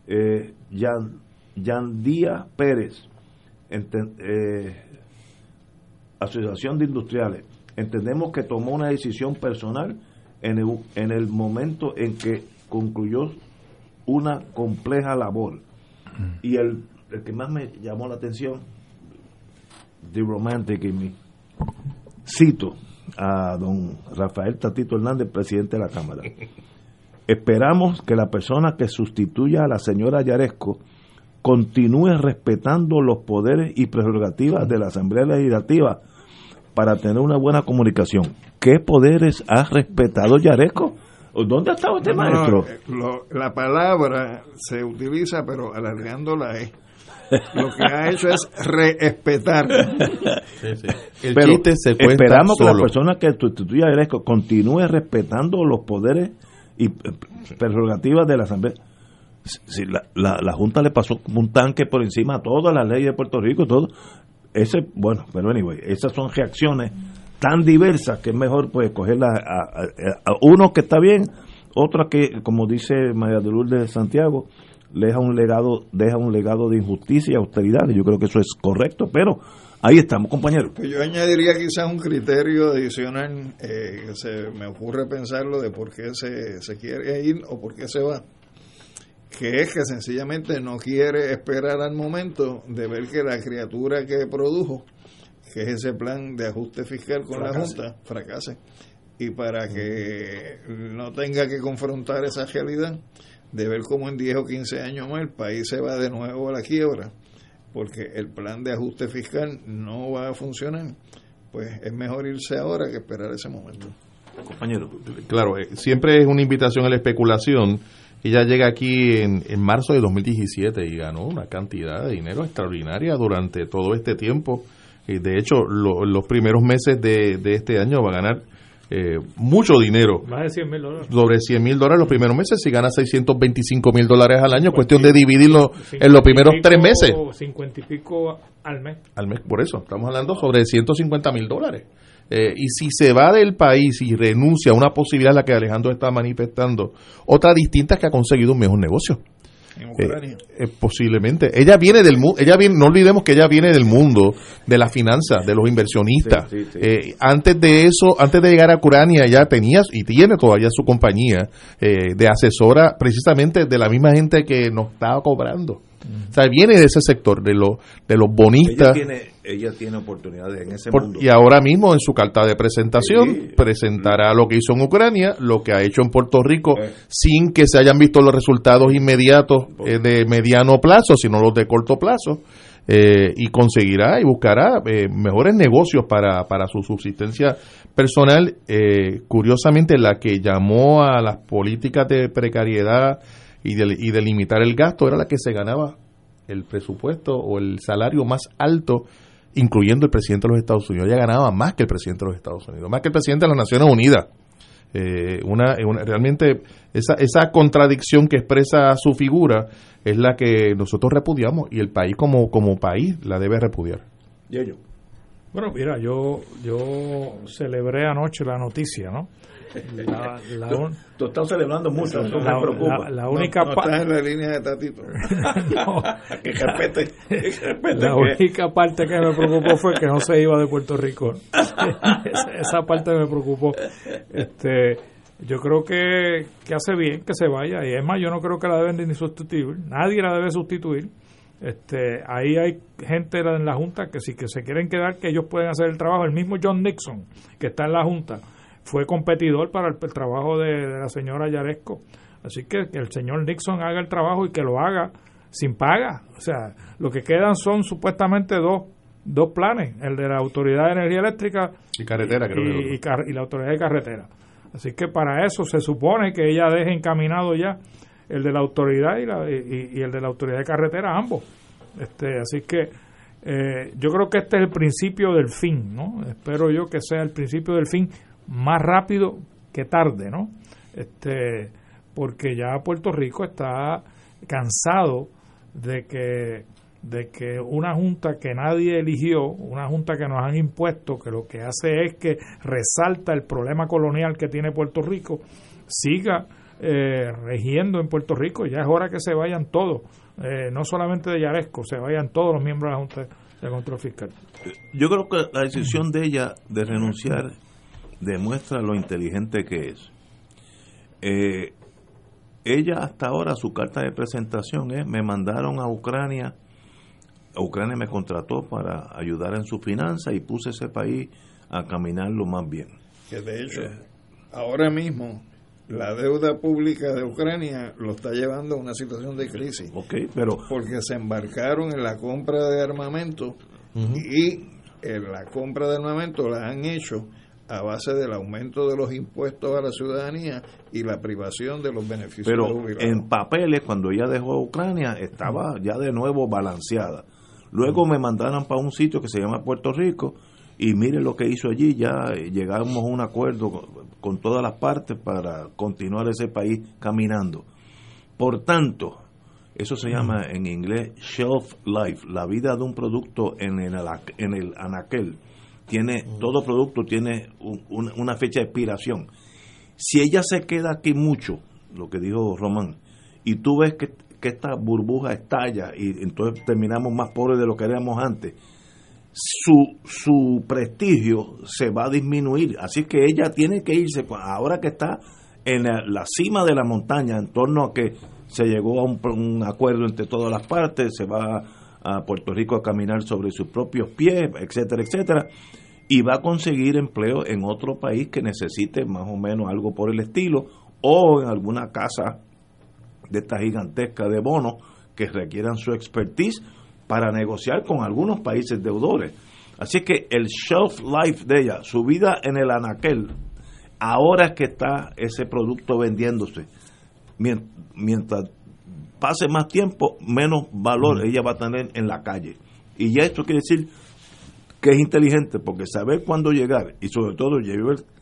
Eh, Yan, Yandía Pérez, eh, Asociación de Industriales, entendemos que tomó una decisión personal en el, en el momento en que concluyó una compleja labor. Y el, el que más me llamó la atención, The Romantic in me, cito a don Rafael Tatito Hernández, presidente de la Cámara. Esperamos que la persona que sustituya a la señora Yaresco continúe respetando los poderes y prerrogativas de la Asamblea Legislativa para tener una buena comunicación. ¿Qué poderes ha respetado Yaresco? ¿Dónde ha estado este No, maestro? eh, lo- la palabra se utiliza, pero alargando la E. Lo que ha hecho es respetar. El Pero chiste se cuenta esperamos que la persona que sustituya a Yaresco continúe respetando los poderes y eh, prerrogativas de la Asamblea. Si la, la, la Junta le pasó un tanque por encima a todas las leyes de Puerto Rico, todo. Ese, bueno, pero anyway, esas son reacciones tan diversas que es mejor pues cogerlas a, a- uno que está bien, otra que, como dice María de Lourdes de Santiago, deja un legado, deja un legado de injusticia y austeridad, yo creo que eso es correcto, pero ahí estamos, compañeros. Pues yo añadiría quizás un criterio adicional eh, que se me ocurre pensarlo de por qué se, se quiere ir o por qué se va que es que sencillamente no quiere esperar al momento de ver que la criatura que produjo, que es ese plan de ajuste fiscal con la Junta, fracase. Y para que no tenga que confrontar esa realidad, de ver cómo en 10 o 15 años más el país se va de nuevo a la quiebra, porque el plan de ajuste fiscal no va a funcionar, pues es mejor irse ahora que esperar ese momento. Compañero. Claro, eh, siempre es una invitación a la especulación ella llega aquí en, en marzo de 2017 y ganó una cantidad de dinero extraordinaria durante todo este tiempo. Y de hecho, los primeros meses de, de, este año va a ganar eh, mucho dinero. Más de 100 mil dólares. Sobre 100 mil dólares los primeros meses. Si gana 625 mil dólares al año, cuestión de dividirlo en los primeros tres meses. 50 y pico al mes. Al mes, por eso. Estamos hablando sobre 150 mil dólares. Eh, y si se va del país y renuncia a una posibilidad la que Alejandro está manifestando, otra distinta es que ha conseguido un mejor negocio. Eh, eh, posiblemente. Ella viene del mundo, ella viene, no olvidemos que ella viene del mundo de las finanzas, de los inversionistas. antes de eso, antes de llegar a Ucrania, ya tenía y tiene todavía su compañía de asesora precisamente de la misma gente que nos estaba cobrando. O sea, viene de ese sector, de, los de los bonistas. Ella tiene, ella tiene oportunidades en ese mundo. Y ahora mismo en su carta de presentación presentará lo que hizo en Ucrania, lo que ha hecho en Puerto Rico, sin que se hayan visto los resultados inmediatos eh, de mediano plazo, sino los de corto plazo. Eh, y conseguirá y buscará eh, mejores negocios para, para su subsistencia personal. curiosamente, la que llamó a las políticas de precariedad y de, y de limitar el gasto era la que se ganaba el presupuesto o el salario más alto, incluyendo el presidente de los Estados Unidos. Ella ganaba más que el presidente de los Estados Unidos, más que el presidente de las Naciones Unidas. Eh, una, realmente esa, esa contradicción que expresa su figura es la que nosotros repudiamos y el país como, como país la debe repudiar. ¿Y ello? Bueno, mira, yo, yo celebré anoche la noticia, ¿no? La, la tú, estás celebrando mucho, eso la, me preocupa. La, única no, estás en la línea de Tatito. no, que respete, que respete la única parte que me preocupó fue que no se iba de Puerto Rico. esa, esa, parte me preocupó. Este, yo creo que, que hace bien que se vaya. Y es más, yo no creo que la deben ni sustituir. Nadie la debe sustituir. Este, ahí hay gente en la Junta que si que se quieren quedar, que ellos pueden hacer el trabajo. El mismo John Nixon, que está en la Junta, fue competidor para el, trabajo de, la señora Yaresco. Así que que el señor Nixon haga el trabajo y que lo haga sin paga. O sea, lo que quedan son supuestamente dos, dos planes, el de la Autoridad de Energía Eléctrica y, carretera, y, y, la Autoridad de Carretera. Así que para eso se supone que ella deje encaminado ya el de la autoridad y, la, y, el de la autoridad de carretera, ambos. Este, así que eh, yo creo que este es el principio del fin, ¿no? Espero yo que sea el principio del fin más rápido que tarde, ¿no? Este, porque ya Puerto Rico está cansado de que de que una junta que nadie eligió, una junta que nos han impuesto, que lo que hace es que resalta el problema colonial que tiene Puerto Rico, siga eh, regiendo en Puerto Rico. Ya es hora que se vayan todos, eh, no solamente de Yaresco, se vayan todos los miembros de la Junta de Control Fiscal. Yo creo que la decisión de ella de renunciar demuestra lo inteligente que es. Eh, ella hasta ahora, su carta de presentación es, me mandaron a Ucrania, Ucrania me contrató para ayudar en su finanza y puse ese país a caminar lo más bien. Que de hecho, eh. ahora mismo la deuda pública de Ucrania lo está llevando a una situación de crisis. pero porque se embarcaron en la compra de armamento y en la compra de armamento la han hecho a base del aumento de los impuestos a la ciudadanía y la privación de los beneficios Pero en papeles, cuando ella dejó Ucrania, estaba ya de nuevo balanceada. Luego me mandaron para un sitio que se llama Puerto Rico y miren lo que hizo allí, ya llegamos a un acuerdo con, todas las partes para continuar ese país caminando. Por tanto, eso se llama en inglés shelf life, la vida de un producto en el, en el anaquel tiene todo producto tiene una fecha de expiración. Si ella se queda aquí mucho, lo que dijo Román, y tú ves que, que esta burbuja estalla y entonces terminamos más pobres de lo que éramos antes, su, su prestigio se va a disminuir. Así que ella tiene que irse, pues, ahora que está en la, la cima de la montaña, en torno a que se llegó a un, un acuerdo entre todas las partes, se va a Puerto Rico a caminar sobre sus propios pies, etcétera, etcétera, y va a conseguir empleo en otro país que necesite más o menos algo por el estilo, o en alguna casa de esta gigantesca de bonos que requieran su expertise para negociar con algunos países deudores. Así que el shelf life de ella, su vida en el anaquel, ahora es que está ese producto vendiéndose. Mien- Mientras pase más tiempo, menos valor ella va a tener en la calle. Y ya esto quiere decir que es inteligente, porque saber cuándo llegar y sobre todo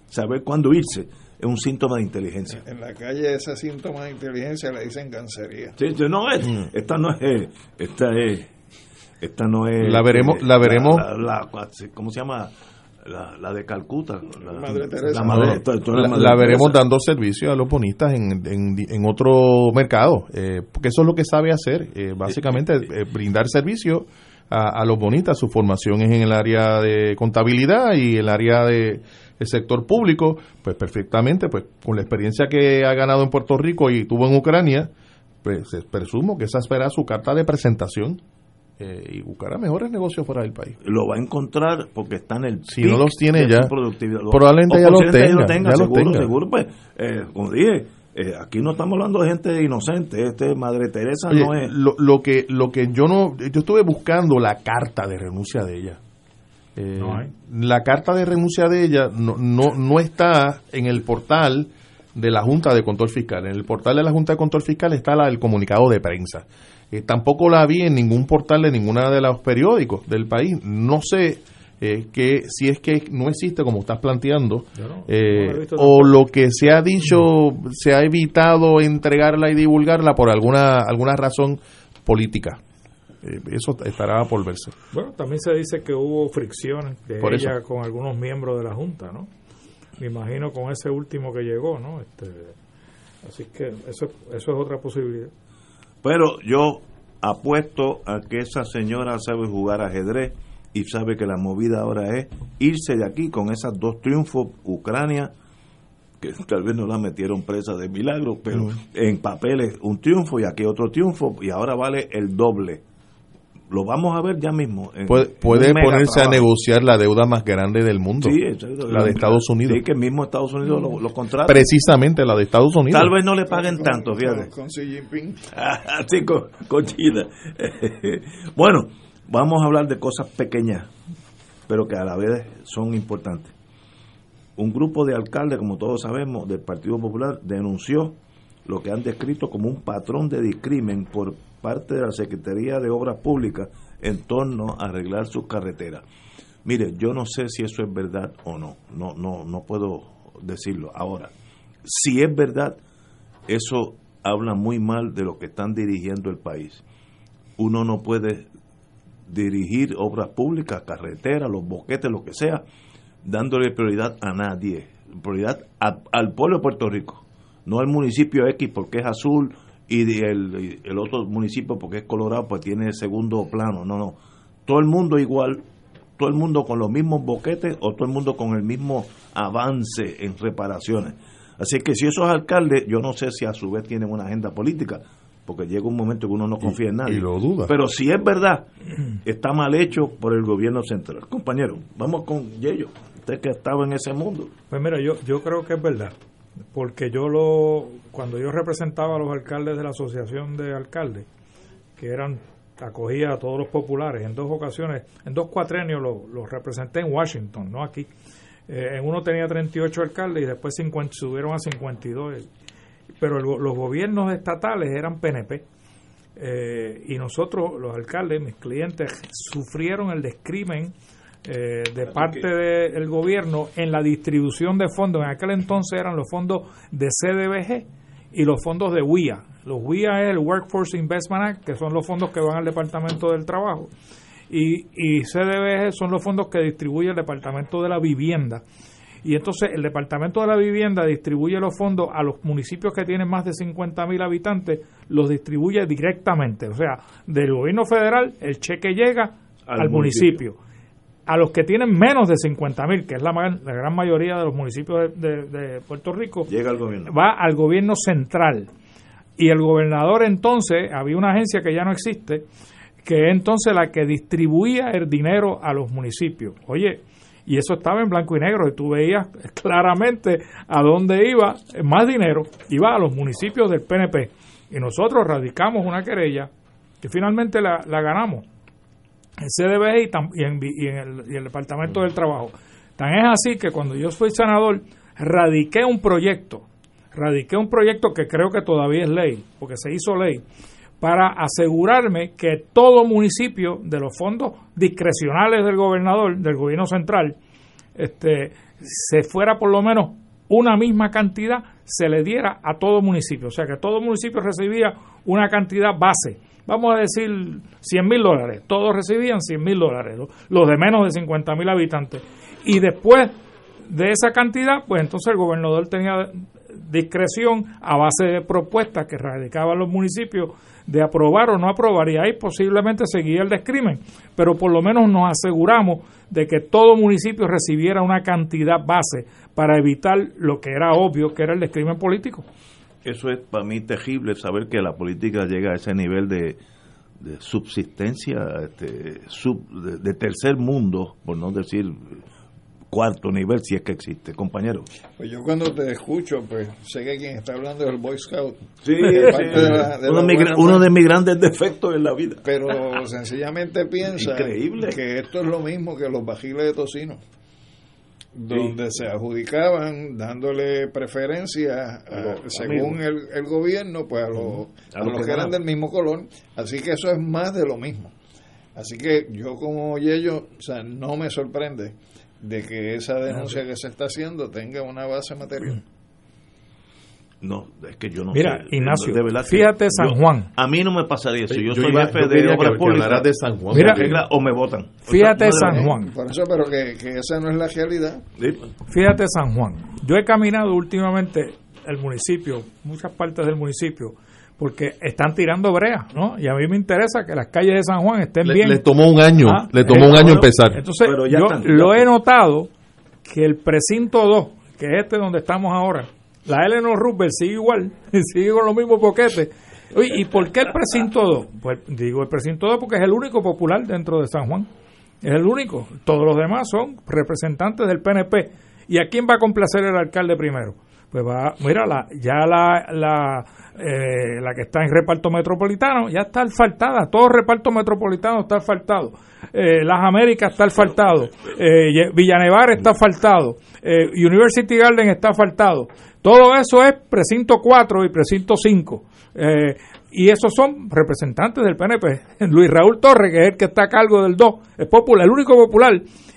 saber cuándo irse es un síntoma de inteligencia. En la calle ese síntoma de inteligencia le dicen cancería. Sí, sí, no es, esta no es, esta es, esta no es. La veremos- la veremos. la- la- ¿Cómo se llama? La, la de Calcuta. La, Madre Teresa. la madre- la, Madre la Teresa. veremos dando servicio a los bonistas en, en, en otro mercado, eh, porque eso es lo que sabe hacer, eh, básicamente eh, brindar servicio a, a los bonistas. Su formación es en el área de contabilidad y el área de el sector público, pues perfectamente, pues con la experiencia que ha ganado en Puerto Rico y tuvo en Ucrania, pues eh, presumo que esa será su carta de presentación eh, y buscará mejores negocios fuera del país. Lo va a encontrar porque está en el. Si no los tiene ya, productividad. Probablemente ya los tenga, ya los seguro, tenga. seguro, pues, eh, como dije, eh, aquí no estamos hablando de gente inocente, este Madre Teresa Oye, no es. lo, lo que lo que yo no yo estuve buscando la carta de renuncia de ella Eh, No hay. la carta de renuncia de ella no, no no está en el portal de la Junta de Control Fiscal en el portal de la Junta de Control Fiscal está la, el comunicado de prensa Eh, tampoco la vi en ningún portal de ninguna de los periódicos del país no sé eh, que si es que no existe como estás planteando no- eh, no o lo que se ha dicho se ha evitado entregarla y divulgarla por alguna alguna razón política Eh, eso estará por verse Bueno, también se dice que hubo fricciones de Por ella eso. con algunos miembros de la Junta, ¿no? Me imagino con ese último que llegó, ¿no? Este, así que eso, eso es otra posibilidad. Pero yo apuesto a que esa señora sabe jugar ajedrez y sabe que la movida ahora es irse de aquí con esas dos triunfos, Ucrania, que tal vez no la metieron presa de milagro, pero en papeles un triunfo y aquí otro triunfo y ahora vale el doble. Lo vamos a ver ya mismo. en- puede, ponerse a negociar la deuda más grande del mundo Sí, la de Estados Unidos Sí, que mismo Estados Unidos lo, lo contrata. precisamente la de Estados Unidos Tal vez no le paguen tanto, fíjate. Con Xi Jinping. Así con, con China. bueno, vamos a hablar de cosas pequeñas, pero que a la vez son importantes. Un grupo de alcaldes, como todos sabemos, del Partido Popular denunció lo que han descrito como un patrón de discrimen por parte de la Secretaría de Obras Públicas en torno a arreglar sus carreteras. Mire, yo no sé si eso es verdad o no, no, no, no puedo decirlo. Ahora, si es verdad, eso habla muy mal de lo que están dirigiendo el país. Uno no puede dirigir obras públicas, carreteras, los boquetes, lo que sea, dándole prioridad a nadie, prioridad al pueblo de Puerto Rico, no al municipio X porque es azul y el, y el otro municipio porque es colorado pues tiene segundo plano, no, no, todo el mundo igual, todo el mundo con los mismos boquetes o todo el mundo con el mismo avance en reparaciones. Así que si esos alcaldes, yo no sé si a su vez tienen una agenda política, porque llega un momento que uno no confía en nadie. y lo duda. Pero si es verdad, está mal hecho por el gobierno central. Compañero, vamos con Yello, usted que estaba en ese mundo. Pues mira, yo, yo creo que es verdad, porque yo lo, cuando yo representaba a los alcaldes de la Asociación de Alcaldes, que eran, acogía a todos los populares, en dos ocasiones, en dos cuatrenios los los representé en Washington, no aquí. Eh, en uno tenía 38 alcaldes y después 50, subieron a 52. Pero los gobiernos estatales eran PNP. Eh, y nosotros, los alcaldes, mis clientes, sufrieron el descrimen eh, de parte del gobierno en la distribución de fondos. En aquel entonces eran los fondos de CDBG y los fondos de WIA. Los WIA es el Workforce Investment Act, que son los fondos que van al Departamento del Trabajo. Y, y CDBG son los fondos que distribuye el Departamento de la Vivienda. y entonces el Departamento de la Vivienda distribuye los fondos a los municipios que tienen más de 50 mil habitantes, los distribuye directamente. O sea, del gobierno federal el cheque llega al, municipio. A los que tienen menos de 50 mil, que es la, la, gran mayoría de los municipios de, de, Puerto Rico, llega al gobierno. va al gobierno central. Y el gobernador entonces, había una agencia que ya no existe, que es entonces la que distribuía el dinero a los municipios. Oye, y eso estaba en blanco y negro y tú veías claramente a dónde iba más dinero, iba a los municipios del PNP. Y nosotros radicamos una querella que finalmente la, ganamos en CDBG y, en, el, el Departamento del Trabajo. Tan es así que cuando yo fui senador, radiqué un proyecto, radiqué un proyecto que creo que todavía es ley, porque se hizo ley, para asegurarme que todo municipio de los fondos discrecionales del gobernador, del gobierno central, este, se fuera por lo menos una misma cantidad, se le diera a todo municipio. O sea, que todo municipio recibía una cantidad base. Vamos a decir 100 mil dólares. Todos recibían 100 mil dólares, los de menos de 50 mil habitantes. Y después de esa cantidad, pues entonces el gobernador tenía discreción a base de propuestas que radicaban los municipios de aprobar o no aprobar y ahí posiblemente seguía el descrimen, pero por lo menos nos aseguramos de que todo municipio recibiera una cantidad base para evitar lo que era obvio que era el descrimen político. Eso es para mí terrible saber que la política llega a ese nivel de, subsistencia, este, de tercer mundo, por no decir cuarto nivel, si es que existe, compañero. Pues yo cuando te escucho, pues sé que quien está hablando es el Boy Scout. Sí, uno, de mis grandes defectos en la vida. Pero sencillamente piensa que esto es lo mismo que los bajiles de tocino donde se adjudicaban dándole preferencia según el, gobierno pues a, los, a, los que eran del mismo color así que eso es más de lo mismo. Así que yo como Yello o sea no me sorprende de que esa denuncia que se está haciendo tenga una base material. No, es que yo no Mira, Ignacio, fíjate San Juan. A mí no me pasaría eso. Yo, soy jefe de obras públicas. de San Juan. Mira, o me votan. Fíjate San Juan. Por eso, pero que, que esa no es la realidad. Fíjate San Juan. Yo he caminado últimamente el municipio, muchas partes del municipio, porque están tirando brea, ¿no? Y a mí me interesa que las calles de San Juan estén bien. Le tomó un año, ah, le tomó un año empezar. Entonces, yo lo he notado que el precinto 2, que es este donde estamos ahora, la Eleanor Roosevelt sigue igual, sigue con los mismos boquetes. ¿y por qué el precinto 2? Pues digo el precinto 2 porque es el único popular dentro de San Juan. Es el único. Todos los demás son representantes del PNP. ¿Y a quién va a complacer el alcalde primero? Pues va, mira, la, ya la, la eh, la que está en reparto metropolitano, ya está asfaltada, todo reparto metropolitano está asfaltado, eh, Las Américas está asfaltado, eh, Villanevar está asfaltado, eh, University Garden está asfaltado, todo eso es precinto 4 y precinto 5. y esos son representantes del PNP. Luis Raúl Torres, que es el que está a cargo del 2, es popular, el único popular,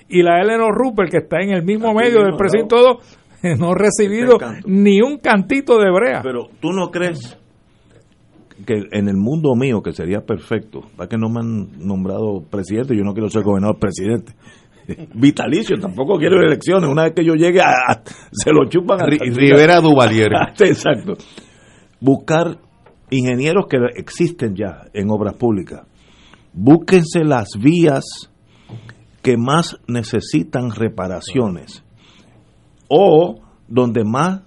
y la Eleanor Rupert, que está en el mismo medio del precinto 2, no he recibido ni un cantito de brea. Pero tú no crees que en el mundo mío, que sería perfecto, para que no me han nombrado presidente, yo no quiero ser gobernador presidente. Vitalicio, tampoco quiero elecciones. Una vez que yo llegue, a, se lo chupan a Rivera Duvalier. Exacto. Buscar ingenieros que existen ya en obras públicas. Búsquense las vías que más necesitan reparaciones o donde más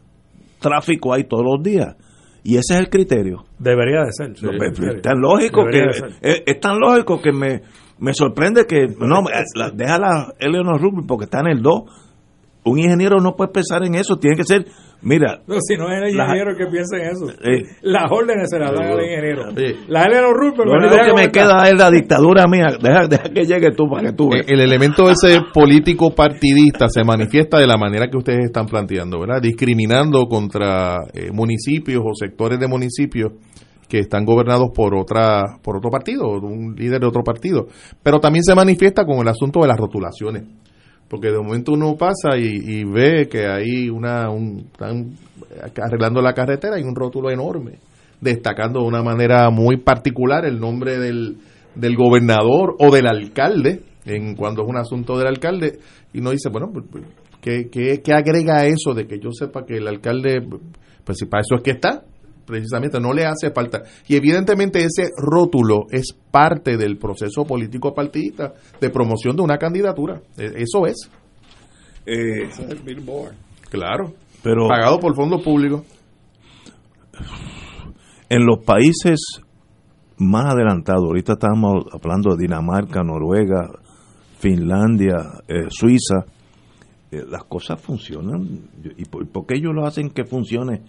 tráfico hay todos los días. Y ese es el criterio. Debería de ser. es, tan lógico que, es, tan lógico que me, me sorprende que no la, deja la Eleanor Rubin porque está en el 2 un ingeniero no puede pensar en eso tiene que ser Mira. No, si no es el ingeniero que piensa en eso. las órdenes se las dan al ingeniero. La Eleanor Rupert. Lo único que me queda es la dictadura mía. Deja, deja, que llegue tú para que tú veas. El, elemento ese político partidista se manifiesta de la manera que ustedes están planteando, ¿verdad? Discriminando contra eh, municipios o sectores de municipios que están gobernados por otra por otro partido, un líder de otro partido. Pero también se manifiesta con el asunto de las rotulaciones porque de momento uno pasa y, ve que hay una, un, están arreglando la carretera y un rótulo enorme, destacando de una manera muy particular el nombre del, del gobernador o del alcalde, en cuando es un asunto del alcalde, y uno dice, bueno, pues, pues, ¿Qué, qué, qué agrega eso de que yo sepa que el alcalde, pues si para eso es que está, precisamente no le hace falta. Y evidentemente ese rótulo es parte del proceso político partidista de promoción de una candidatura. E- Eso es. Eh, Claro. Pero- Pagado por fondos públicos. en los países más adelantados, ahorita estamos hablando de Dinamarca, Noruega, Finlandia, eh, Suiza, eh, las cosas funcionan. ¿Y por, por qué ellos lo hacen que funcione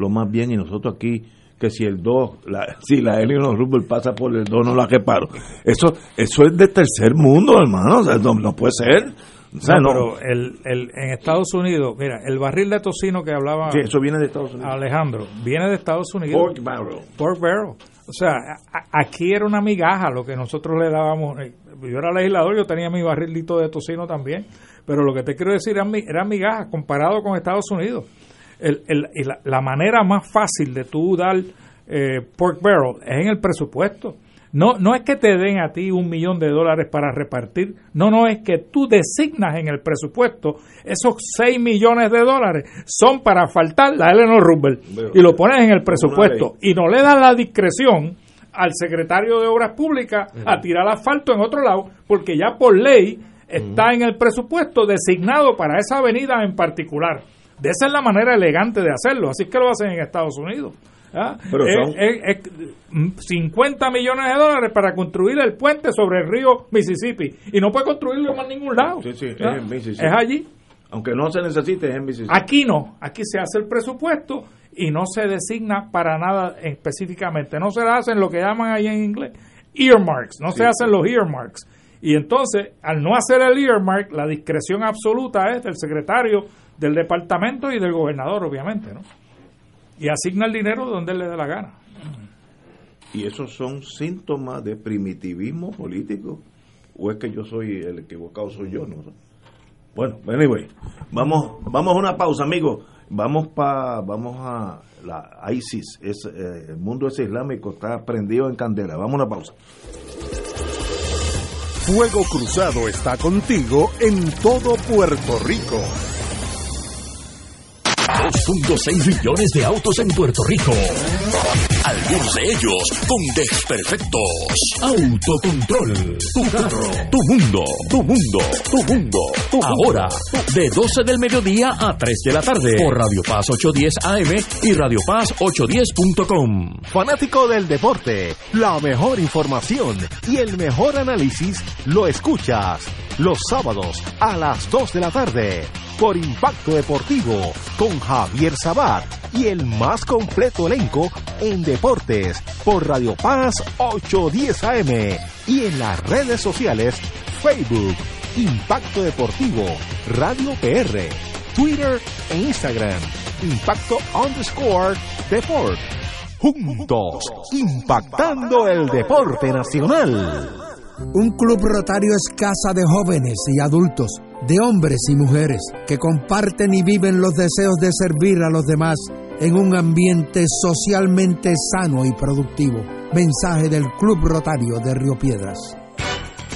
lo más bien y nosotros aquí, que si el 2, la, si la Eleanor Rubel pasa por el 2, no la reparo? Eso, eso es de tercer mundo, hermano, o sea, no, no puede ser. O sea, No, no. pero el, el, en Estados Unidos, mira, el barril de tocino que hablaba Sí, eso viene de Estados Unidos. Alejandro, viene de Estados Unidos. Pork barrel. Pork barrel. O sea, a- aquí era una migaja lo que nosotros le dábamos. eh, Yo era legislador, yo tenía mi barrilito de tocino también, pero lo que te quiero decir era, mi- era migaja comparado con Estados Unidos. El, el- y la, la manera más fácil de tú dar eh, pork barrel es en el presupuesto. No, no es que te den a ti un millón de dólares para repartir, no, no, es que tú designas en el presupuesto esos 6 millones de dólares son para faltar la Eleanor Roosevelt y lo pones en el presupuesto y no le das la discreción al secretario de Obras Públicas a tirar asfalto en otro lado, porque ya por ley está en el presupuesto designado para esa avenida en particular. De esa es la manera elegante de hacerlo, así es que lo hacen en Estados Unidos. ¿ah? Pero Es- son- es- es, mm, 50 millones de dólares para construir el puente sobre el río Mississippi y no puede construirlo en más ningún lado. Sí, sí, es ¿ah? en Mississippi. Es allí. Aunque no se necesite, es en Mississippi. Aquí no, aquí se hace el presupuesto y no se designa para nada específicamente. No se hacen lo que llaman ahí en inglés earmarks, no se hacen los earmarks. Y entonces, al no hacer el earmark, la discreción absoluta es del secretario del departamento y del gobernador, obviamente, ¿no? Y asigna el dinero donde él le dé la gana. ¿Y esos son síntomas de primitivismo político? ¿O es que yo soy el equivocado, soy yo? No. Bueno, anyway, vamos, vamos a una pausa, amigos. Vamos pa, vamos a la ISIS, es, eh, el mundo ese islámico está prendido en candela. Vamos a una pausa. Fuego Cruzado está contigo en todo Puerto Rico. 2.6 millones de autos en Puerto Rico. Algunos de ellos con desperfectos. Autocontrol. Tu carro. Tu mundo. Tu mundo. Tu mundo. Ahora, de 12 del mediodía a 3 de la tarde. Por Radio Paz 810 AM y Radio Paz 810.com. Fanático del deporte, la mejor información y el mejor análisis lo escuchas los sábados a las 2 de la tarde por Impacto Deportivo con Javier Sabat y el más completo elenco en deportes por Radio Paz 810 AM y en las redes sociales Facebook Impacto Deportivo Radio PR Twitter e Instagram Impacto underscore Deport juntos impactando el deporte nacional. Un club rotario es casa de jóvenes y adultos, de hombres y mujeres, que comparten y viven los deseos de servir a los demás en un ambiente socialmente sano y productivo. Mensaje del Club Rotario de Río Piedras.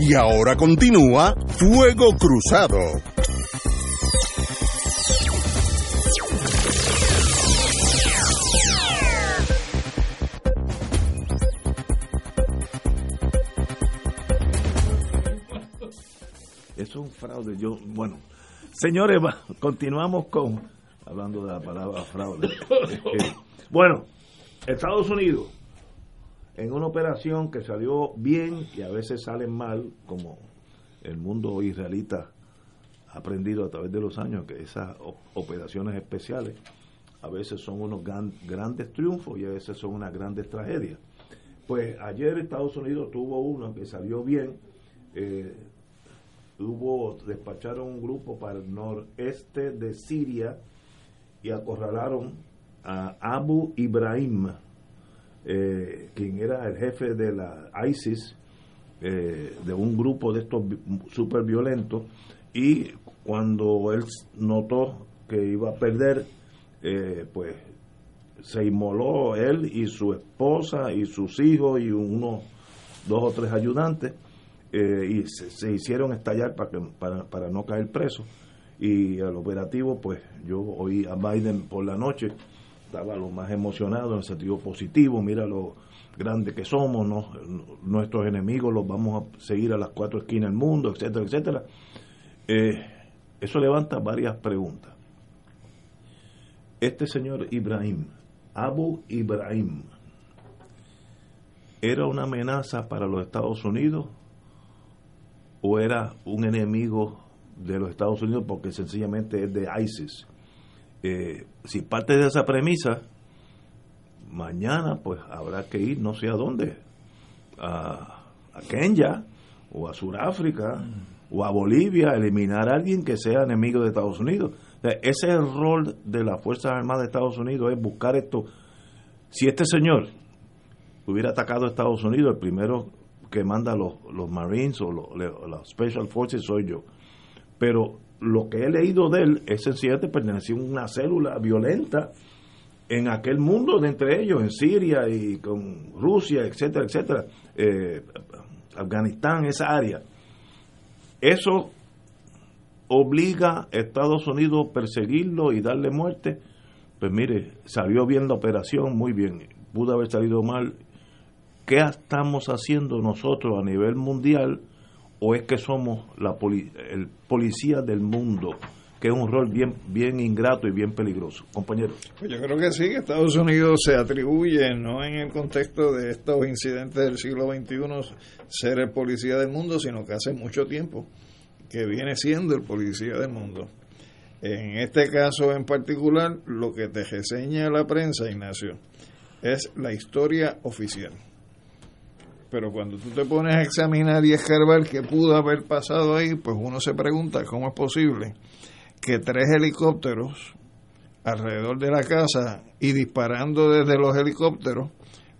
Y ahora continúa Fuego Cruzado. es un fraude. Yo, bueno, señores, continuamos con, hablando de la palabra fraude. Eh, bueno, Estados Unidos, en una operación que salió bien y a veces salen mal, como el mundo israelita ha aprendido a través de los años, que esas operaciones especiales a veces son unos grandes triunfos y a veces son unas grandes tragedias. Pues ayer Estados Unidos tuvo uno que salió bien, eh, despacharon un grupo para el noreste de Siria y acorralaron a Abu Ibrahim, eh, quien era el jefe de la ISIS, eh, de un grupo de estos super violentos, y cuando él notó que iba a perder, eh, pues se inmoló él y su esposa y sus hijos y unos dos o tres ayudantes eh, y se, hicieron estallar para, para, para no caer preso. Y el operativo, pues yo oí a Biden por la noche, estaba lo más emocionado en el sentido positivo, mira lo grande que somos, nuestros enemigos los vamos a seguir a las cuatro esquinas del mundo, etcétera, etcétera. Eh, eso levanta varias preguntas. Este señor Ibrahim, Abu Ibrahim, ¿era una amenaza para los Estados Unidos o era un enemigo de los Estados Unidos porque sencillamente es de ISIS. Eh, si parte de esa premisa, mañana pues habrá que ir no sé a dónde, a, Kenya o a Sudáfrica o a Bolivia, a eliminar a alguien que sea enemigo de Estados Unidos. ese es el rol de las Fuerzas Armadas de Estados Unidos, es buscar esto. Si este señor hubiera atacado a Estados Unidos, el primero que manda los, los Marines o los, Special Forces soy yo. Pero lo que he leído de él es sencillamente pertenecía a una célula violenta en aquel mundo de entre ellos, en Siria y con Rusia, etcétera, etcétera, eh, Afganistán, esa área. Eso obliga a Estados Unidos a perseguirlo y darle muerte. Pues mire, salió bien la operación, muy bien. Pudo haber salido mal ¿qué estamos haciendo nosotros a nivel mundial o es que somos la el policía del mundo? que es un rol bien bien ingrato y bien peligroso. Compañero. Pues yo creo que sí, que Estados Unidos se atribuye, no en el contexto de estos incidentes del siglo XXI, ser el policía del mundo, sino que hace mucho tiempo que viene siendo el policía del mundo. En este caso en particular, lo que te reseña la prensa, Ignacio, es la historia oficial pero cuando tú te pones a examinar y escarbar qué pudo haber pasado ahí, pues uno se pregunta cómo es posible que tres helicópteros alrededor de la casa y disparando desde los helicópteros,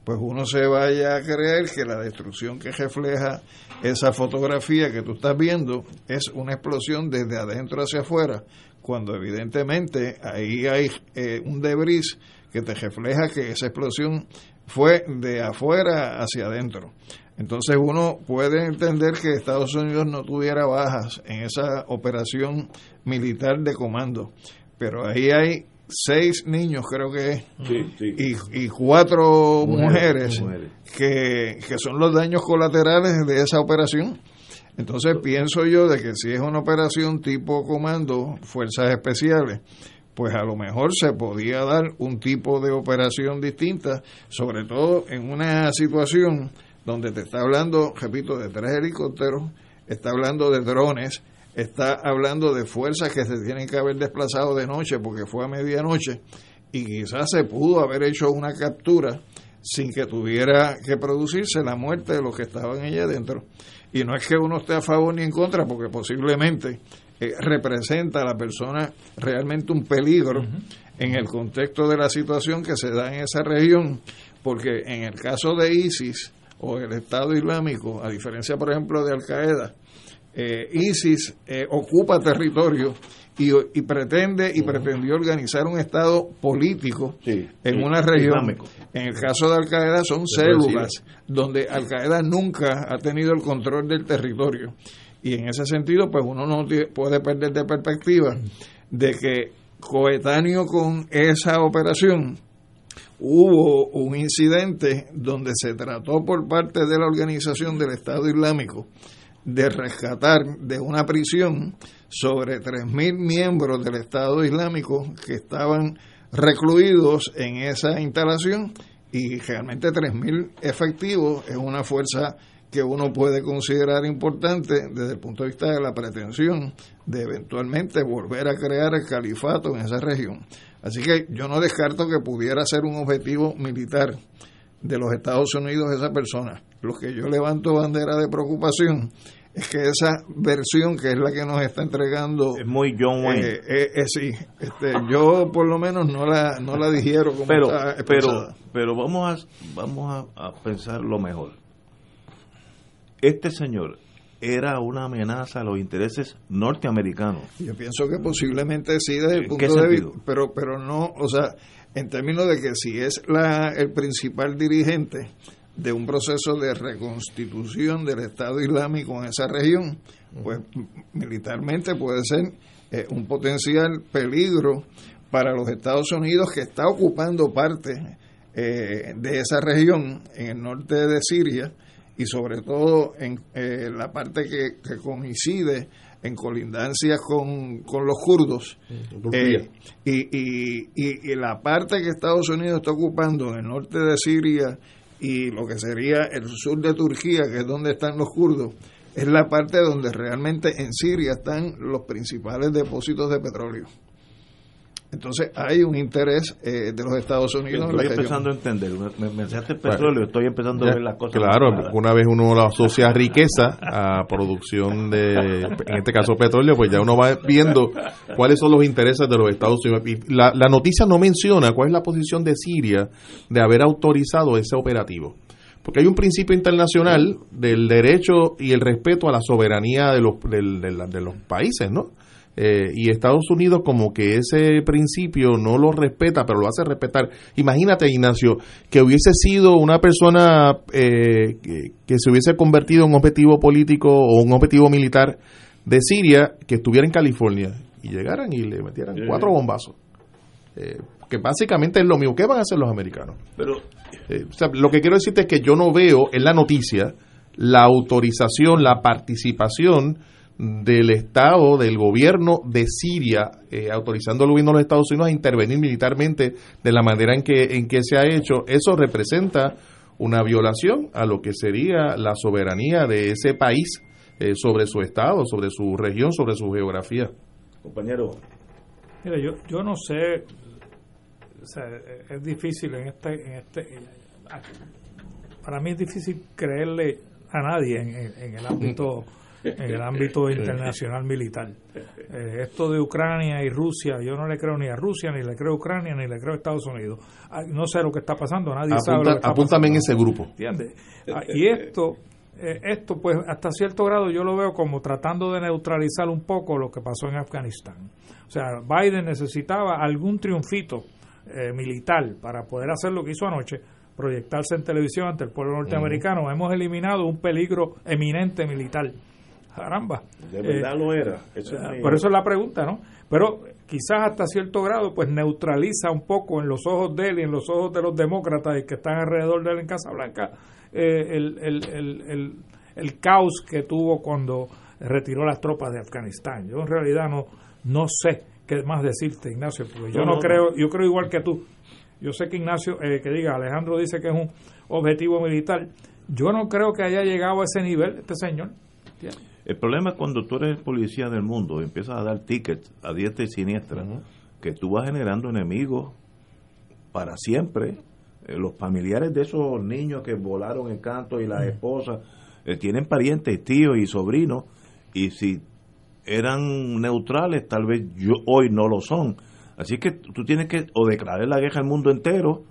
pues uno se vaya a creer que la destrucción que refleja esa fotografía que tú estás viendo es una explosión desde adentro hacia afuera, cuando evidentemente ahí hay eh, un debris que te refleja que esa explosión fue de afuera hacia adentro. Entonces uno puede entender que Estados Unidos no tuviera bajas en esa operación militar de comando, pero ahí hay seis niños, creo que Y, cuatro mujeres, Que, que son los daños colaterales de esa operación. Entonces pienso yo de que si es una operación tipo comando, fuerzas especiales, pues a lo mejor se podía dar un tipo de operación distinta, sobre todo en una situación donde te está hablando, repito, de tres helicópteros, está hablando de drones, está hablando de fuerzas que se tienen que haber desplazado de noche porque fue a medianoche y quizás se pudo haber hecho una captura sin que tuviera que producirse la muerte de los que estaban allá adentro. Y no es que uno esté a favor ni en contra, porque posiblemente representa a la persona realmente un peligro en el contexto de la situación que se da en esa región, porque en el caso de ISIS o el Estado Islámico, a diferencia por ejemplo de Al Qaeda, eh, ISIS eh, ocupa territorio y, pretende y pretendió organizar un estado político en una región. En el caso de Al Qaeda son células donde Al Qaeda nunca ha tenido el control del territorio y en ese sentido, pues uno no puede perder de perspectiva de que coetáneo con esa operación hubo un incidente donde se trató por parte de la organización del Estado Islámico de rescatar de una prisión sobre 3.000 miembros del Estado Islámico que estaban recluidos en esa instalación y realmente 3.000 efectivos es una fuerza que uno puede considerar importante desde el punto de vista de la pretensión de eventualmente volver a crear el califato en esa región. Así que yo no descarto que pudiera ser un objetivo militar de los Estados Unidos esa persona. Lo que yo levanto bandera de preocupación es que esa versión que es la que nos está entregando es muy John Wayne eh, eh, eh, sí este, yo por lo menos no la no la dijeron como pero pero vamos a vamos a, a pensar lo mejor este señor era una amenaza a los intereses norteamericanos. Yo pienso que posiblemente sí desde el ¿En qué punto de vista pero pero no o sea en términos de que si es la el principal dirigente de un proceso de reconstitución del Estado Islámico en esa región, pues militarmente puede ser eh, un potencial peligro para los Estados Unidos que está ocupando parte eh, de esa región en el norte de Siria y sobre todo en eh, la parte que, que coincide en colindancia con, con los kurdos eh, y, y, y, y la parte que Estados Unidos está ocupando en el norte de Siria y lo que sería el sur de Turquía, que es donde están los kurdos, es la parte donde realmente en Siria están los principales depósitos de petróleo. Entonces hay un interés eh, de los Estados Unidos estoy empezando a entender me, me mencionaste petróleo estoy empezando a ver las cosas Claro, más una vez uno lo asocia a riqueza, a producción de, en este caso petróleo, pues ya uno va viendo cuáles son los intereses de los Estados Unidos. Y la, la noticia no menciona cuál es la posición de Siria de haber autorizado ese operativo. Porque hay un principio internacional del derecho y el respeto a la soberanía de los, del- de de los países, ¿no? Eh, y Estados Unidos como que ese principio no lo respeta, pero lo hace respetar. Imagínate, Ignacio, que hubiese sido una persona eh, que, que se hubiese convertido en un objetivo político o un objetivo militar de Siria que estuviera en California y llegaran y le metieran Sí. cuatro bombazos. Eh, que básicamente es lo mismo. ¿Qué van a hacer los americanos? pero Eh, o sea, lo que quiero decirte es que yo no veo en la noticia la autorización, la participación del Estado, del gobierno de Siria, eh, autorizando al gobierno de los Estados Unidos a intervenir militarmente de la manera en que, en que se ha hecho. Eso representa una violación a lo que sería la soberanía de ese país eh, sobre su Estado, sobre su región, sobre su geografía. compañero Mira, yo, yo no sé, o sea, es difícil en este, en este, para mí es difícil creerle a nadie en, en- en el ámbito, en el ámbito internacional militar. Eh, esto de Ucrania y Rusia, yo no le creo ni a Rusia, ni le creo a Ucrania, ni le creo a Estados Unidos. Ah, No sé lo que está pasando, nadie sabe lo que está apúntame en pasando. ese grupo. ¿Entiendes? Ah, Y esto, eh, esto pues hasta cierto grado yo lo veo como tratando de neutralizar un poco lo que pasó en Afganistán. O sea, Biden necesitaba algún triunfito eh, militar para poder hacer lo que hizo anoche, proyectarse en televisión ante el pueblo norteamericano. Hemos eliminado un peligro eminente militar. Caramba. de verdad Eh, lo era Eso es- por eso es la pregunta, ¿no? Pero quizás hasta cierto grado, pues neutraliza un poco en los ojos de él y en los ojos de los demócratas y que están alrededor de él en Casa Blanca eh, el, el, el, el, el caos que tuvo cuando retiró las tropas de Afganistán. Yo en realidad no, no sé qué más decirte, Ignacio, porque yo No, no, no, creo, yo creo igual que tú. Yo sé que Ignacio, eh, que diga, Alejandro dice que es un objetivo militar. Yo no creo que haya llegado a ese nivel este señor. ¿Entiendes? El problema es cuando tú eres policía del mundo y empiezas a dar tickets a diestra y siniestra, que tú vas generando enemigos para siempre. Eh, los familiares de esos niños que volaron en canto y las esposas eh, tienen parientes, tíos y sobrinos, y si eran neutrales, tal vez yo hoy no lo son. Así que tú tienes que o declarar la guerra al mundo entero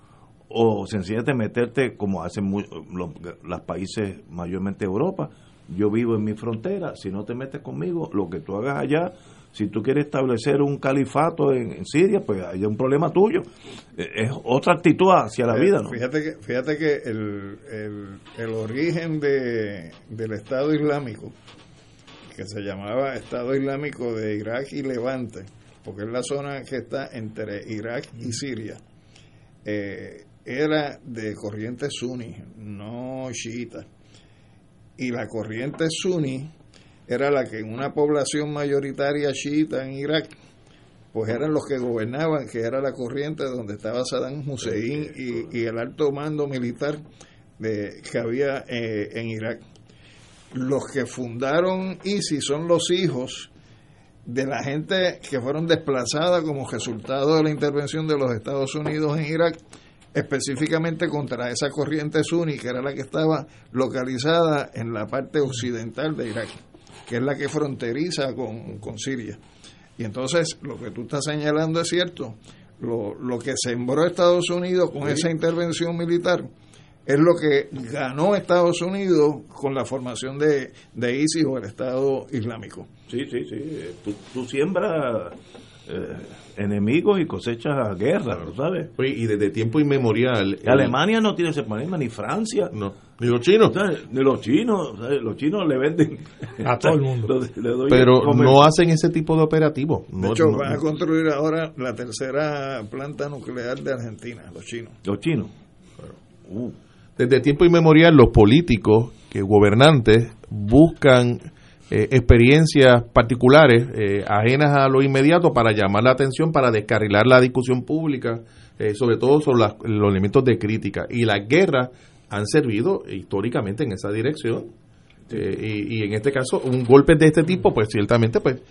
o sencillamente meterte como hacen mu- los, los países, mayormente Europa. Yo vivo en mi frontera, si no te metes conmigo, lo que tú hagas allá, si tú quieres establecer un califato en, en Siria, pues hay un problema tuyo. Eh, Es otra actitud hacia la Eh, vida, ¿no? Fíjate que, fíjate que el, el, el origen de, del Estado Islámico, que se llamaba Estado Islámico de Irak y Levante, porque es la zona que está entre Irak y Siria, eh, era de corriente suní, no chiita. Y la corriente suní era la que en una población mayoritaria chiita en Irak, pues eran los que gobernaban, que era la corriente donde estaba Saddam Hussein y, el alto mando militar que había eh, en Irak. Los que fundaron ISIS son los hijos de la gente que fueron desplazadas como resultado de la intervención de los Estados Unidos en Irak, específicamente contra esa corriente suní, que era la que estaba localizada en la parte occidental de Irak, que es la que fronteriza con, con Siria. Y entonces lo que tú estás señalando es cierto. Lo, lo que sembró Estados Unidos con esa intervención militar es lo que ganó Estados Unidos con la formación de, de ISIS o el Estado Islámico. Sí, sí, sí. Tú, tú siembras eh, enemigos y cosechas guerra, ¿sabes? y desde tiempo inmemorial. Alemania no tiene ese problema, ni Francia. No. Ni los chinos. Ni los chinos. Los chinos le venden a todo el mundo. Pero no hacen ese tipo de operativo. De hecho, van a construir ahora la tercera planta nuclear de Argentina, los chinos. Los chinos. Uh. Desde tiempo inmemorial, los políticos, que gobernantes, buscan eh, experiencias particulares eh, ajenas a lo inmediato para llamar la atención, para descarrilar la discusión pública, eh, sobre todo sobre los elementos de crítica. Y las guerras han servido históricamente en esa dirección. Y, en este caso, un golpe de este tipo, pues ciertamente, pues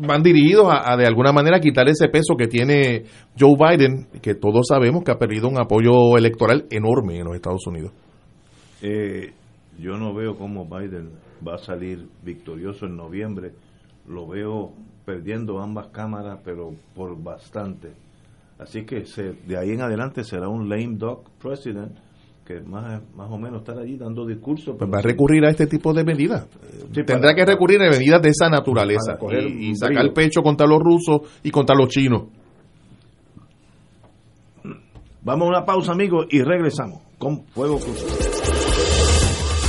van dirigidos a, de alguna manera quitar ese peso que tiene Joe Biden, que todos sabemos que ha perdido un apoyo electoral enorme en los Estados Unidos. yo no veo cómo Biden va a salir victorioso en noviembre. Lo veo perdiendo ambas cámaras, pero por bastante. Así que se, de ahí en adelante será un lame dog president que más, más o menos estará allí dando discursos. Pues va a recurrir a este tipo de medidas. Tendrá que recurrir a medidas de esa naturaleza y, y sacar el pecho contra los rusos y contra los chinos. Vamos a una pausa, amigos, y regresamos con Fuego Cruzado.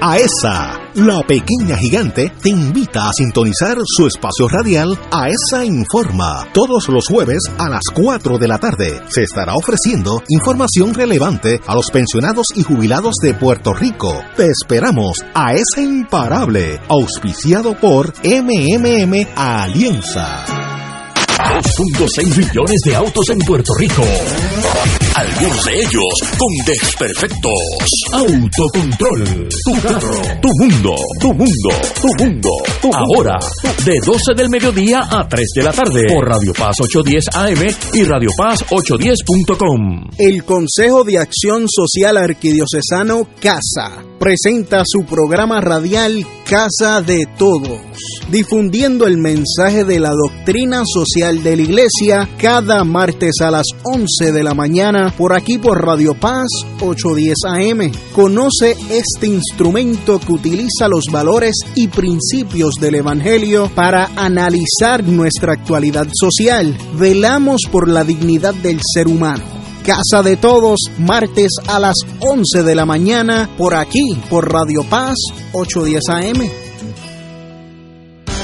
AESA, la pequeña gigante, te invita a sintonizar su espacio radial AESA Informa. Todos los jueves a las 4 de la tarde se estará ofreciendo información relevante a los pensionados y jubilados de Puerto Rico. Te esperamos a esa Imparable, auspiciado por MMM Alianza. 2.6 millones de autos en Puerto Rico. Algunos de ellos con desperfectos. Autocontrol. Tu carro. Tu mundo. Tu mundo. Tu mundo. Ahora, de 12 del mediodía a 3 de la tarde. Por Radio Paz 810 AM y Radio Paz 810.com. El Consejo de Acción Social Arquidiocesano CASA presenta su programa radial Casa de Todos, difundiendo el mensaje de la doctrina social de la Iglesia cada martes a las 11 de la mañana por aquí por Radio Paz 810 AM. Conoce este instrumento que utiliza los valores y principios del Evangelio para analizar nuestra actualidad social. Velamos por la dignidad del ser humano Casa de Todos, martes a las 11 de la mañana, por aquí, por Radio Paz 810 AM.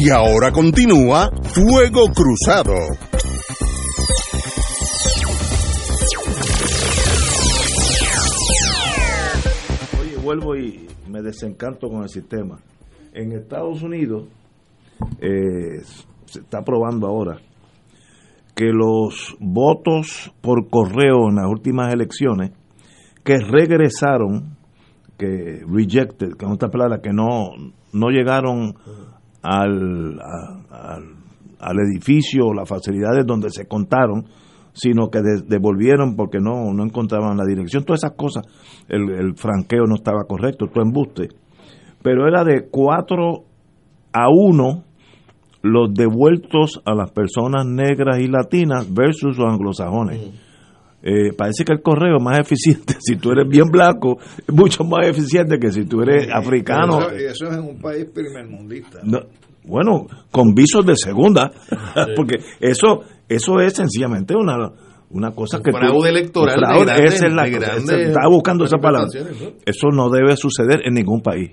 Y ahora continúa Fuego Cruzado. Oye, vuelvo y me desencanto con el sistema. En Estados Unidos eh, se está probando ahora que los votos por correo en las últimas elecciones que regresaron, que rejected, que es otra palabra, que no, no llegaron al, al, edificio o las facilidades donde se contaron, sino que de- devolvieron porque no, no encontraban la dirección, todas esas cosas, el, franqueo no estaba correcto, todo embuste, pero era de 4 a 1 los devueltos a las personas negras y latinas versus los anglosajones. Eh, parece que el correo es más eficiente si tú eres bien blanco, es mucho más eficiente que si tú eres africano. Y eso, eso es en un país primermundista. No, bueno, con visos de segunda, porque eso eso es sencillamente una una cosa Un que tú- fraude electoral de fraude, esa es la de cosa, grandes esa- estaba buscando esa palabra. Eso no debe suceder en ningún país.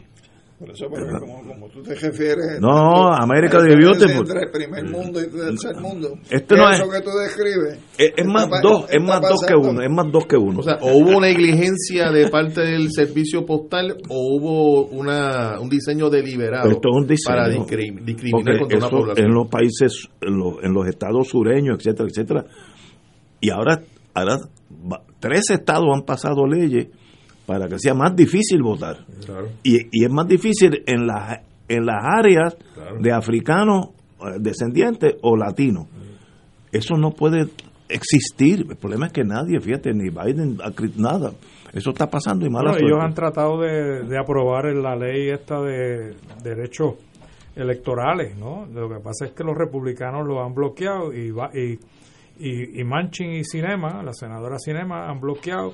Por eso, porque como, como tú te refieres. No, América la debió diferencia te- Entre el primer mundo y el tercer mundo. Este no eso es- que tú describes. Es, es más está dos, es más dos que uno, es más dos que uno. O sea, o hubo negligencia de parte del servicio postal o hubo una, un diseño deliberado Esto es un diseño. para discrim- discriminar Porque contra una población. en los países, en los, en los estados sureños, etcétera, etcétera. Y ahora, ahora tres estados han pasado leyes para que sea más difícil votar. Claro. Y, y es más difícil en las en las áreas Claro. de africanos eh, descendientes o latinos. Eso no puede existir. El problema es que nadie, fíjate, ni Biden, nada. Eso está pasando y mala Bueno, ellos han tratado de, de aprobar la ley esta de derechos electorales, ¿no? Lo que pasa es que los republicanos lo han bloqueado y, va- y, y, y Manchin y Cinema, la senadora Cinema, han bloqueado.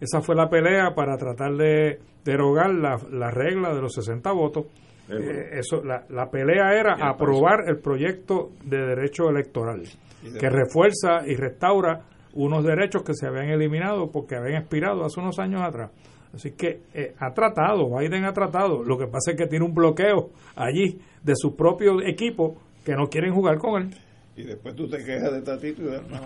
Esa fue la pelea para tratar de derogar la, la regla de los 60 votos. Eh, eso, la, la pelea era aprobar el proyecto de derecho electoral, que refuerza y restaura unos derechos que se habían eliminado porque habían expirado hace unos años atrás. Así que eh, ha tratado, Biden ha tratado. Lo que pasa es que tiene un bloqueo allí de su propio equipo que no quieren jugar con él. Y después tú te quejas de Tatito y de no,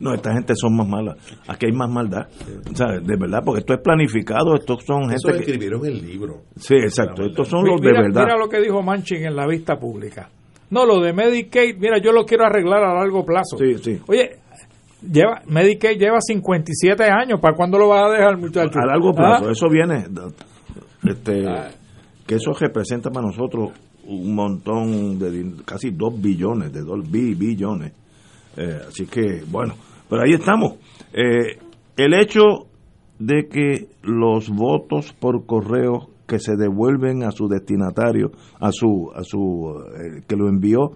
no esta gente son más malas. Aquí hay más maldad. O sea, de verdad, porque esto es planificado. Estos son Eso gente que. escribieron el libro. Sí, exacto. Estos son los de mira, verdad. mira lo que dijo Manchin en la vista pública. No, lo de Medicaid, mira, yo lo quiero arreglar a largo plazo. Sí, sí. Oye, lleva Medicaid lleva 57 años. ¿Para cuándo lo vas a dejar, muchacho? A largo plazo. Ah, Eso viene. Este, que eso representa para nosotros un montón de casi 2 billones, de 2 billones. Eh, así que, bueno, pero ahí estamos. Eh, el hecho de que los votos por correo que se devuelven a su destinatario, a su, a su eh, que lo envió,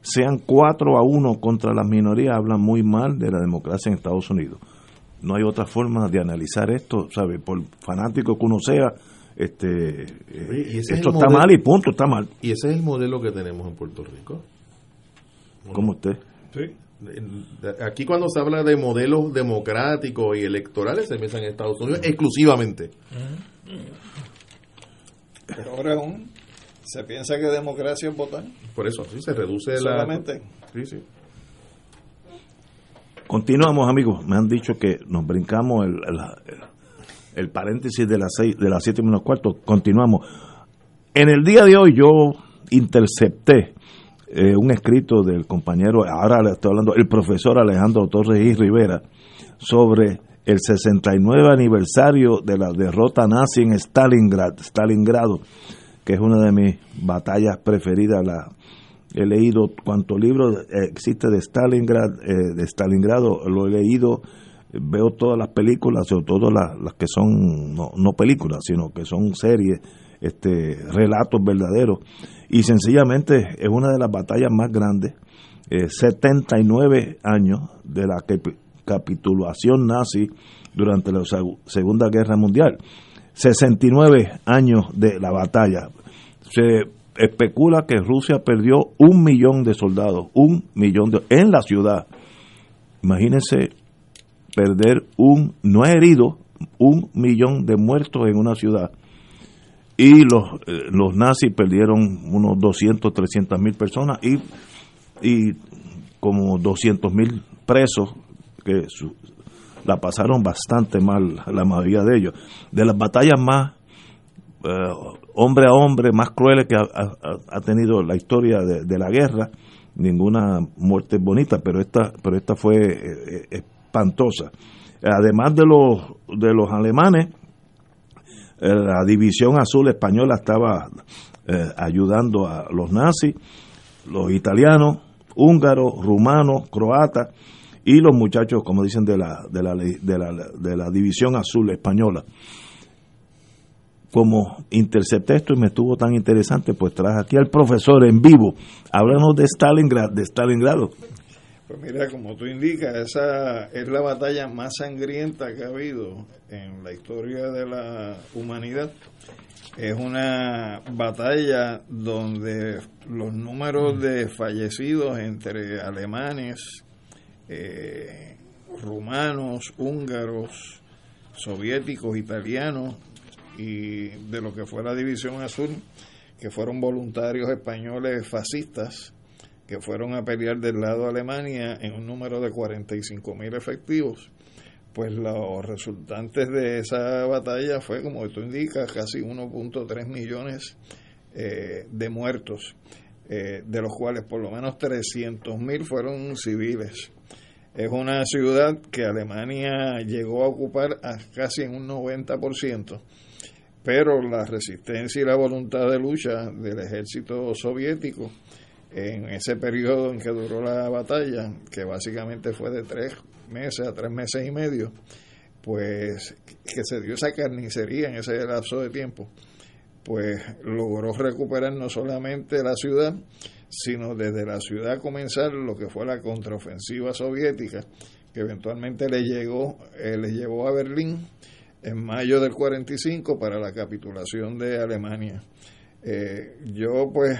sean 4 a 1 contra las minorías, hablan muy mal de la democracia en Estados Unidos. No hay otra forma de analizar esto, ¿sabe? Por fanático que uno sea, este, es esto está mal y punto, está mal. Y ese es el modelo que tenemos en Puerto Rico. Como usted. Sí. Aquí cuando se habla de modelos democráticos y electorales se piensa en Estados Unidos exclusivamente. Pero ahora aún se piensa que democracia es votar. Por eso, sí, se reduce la... Solamente. Sí, sí. Continuamos, amigos. Me han dicho que nos brincamos el, el, el paréntesis de las seis, de las siete menos cuarto. Continuamos. En el día de hoy yo intercepté eh, un escrito del compañero, ahora le estoy hablando, el profesor Alejandro Torres y Rivera, sobre el 69 aniversario de la derrota nazi en Stalingrad, Stalingrado, que es una de mis batallas preferidas. La, he leído cuanto libro eh, existe de Stalingrad, eh, de Stalingrado, lo he leído veo todas las películas, sobre todo las, que son no, no películas, sino que son series, este, relatos verdaderos, y sencillamente es una de las batallas más grandes, eh, 79 años de la capi- capitulación nazi durante la Seg- Segunda Guerra Mundial, 69 años de la batalla. Se especula que Rusia perdió un millón de soldados, un millón de, en la ciudad. Imagínense perder un, no herido, un millón de muertos en una ciudad. Y los, eh, los nazis perdieron unos 200, 300 mil personas y, y como 200 mil presos que la pasaron bastante mal la mayoría de ellos. De las batallas más eh, hombre a hombre más crueles que ha, tenido la historia de, la guerra, ninguna muerte es bonita, pero esta, pero esta fue eh, espantosa. Además de los, de los alemanes, eh, la división azul española estaba eh, ayudando a los nazis, los italianos, húngaros, rumanos, croatas y los muchachos, como dicen, de la, de la, de la, de la división azul española. Como intercepté esto y me estuvo tan interesante, pues traje aquí al profesor en vivo. Háblanos de Stalingrad, de Stalingrado. Pues mira, como tú indicas, esa es la batalla más sangrienta que ha habido en la historia de la humanidad. Es una batalla donde los números de fallecidos entre alemanes, eh, rumanos, húngaros, soviéticos, italianos y de lo que fue la División Azul, que fueron voluntarios españoles fascistas, que fueron a pelear del lado de Alemania en un número de 45 mil efectivos, pues los resultantes de esa batalla fue, como tú indicas, casi 1.3 millones eh, de muertos, eh, de los cuales por lo menos 300 mil fueron civiles. Es una ciudad que Alemania llegó a ocupar a casi en un 90%, pero la resistencia y la voluntad de lucha del ejército soviético en ese periodo en que duró la batalla, que básicamente fue de tres meses a tres meses y medio, pues que se dio esa carnicería en ese lapso de tiempo, pues logró recuperar no solamente la ciudad, sino desde la ciudad comenzar lo que fue la contraofensiva soviética, que eventualmente le llegó, eh, le llevó a Berlín en mayo del 45 para la capitulación de Alemania. Eh, yo pues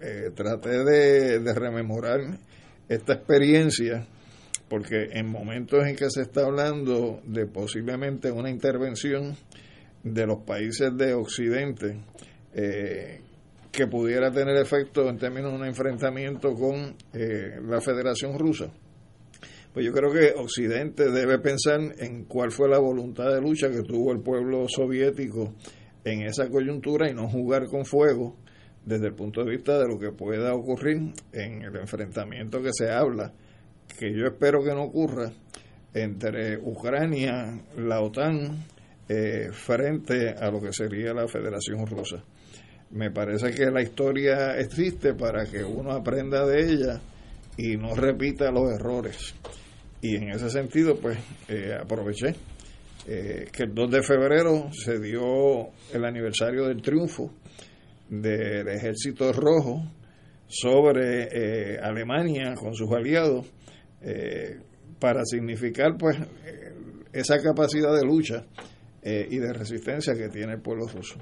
eh, traté de, de rememorar esta experiencia porque en momentos en que se está hablando de posiblemente una intervención de los países de Occidente eh, que pudiera tener efecto en términos de un enfrentamiento con eh, la Federación Rusa, pues yo creo que Occidente debe pensar en cuál fue la voluntad de lucha que tuvo el pueblo soviético en esa coyuntura y no jugar con fuego desde el punto de vista de lo que pueda ocurrir en el enfrentamiento que se habla, que yo espero que no ocurra entre Ucrania, la OTAN, eh, frente a lo que sería la Federación Rusa. Me parece que la historia existe para que uno aprenda de ella y no repita los errores. Y en ese sentido, pues eh, aproveché eh, que el 2 de febrero se dio el aniversario del triunfo del ejército rojo sobre eh, Alemania con sus aliados eh, para significar pues eh, esa capacidad de lucha eh, y de resistencia que tiene el pueblo ruso.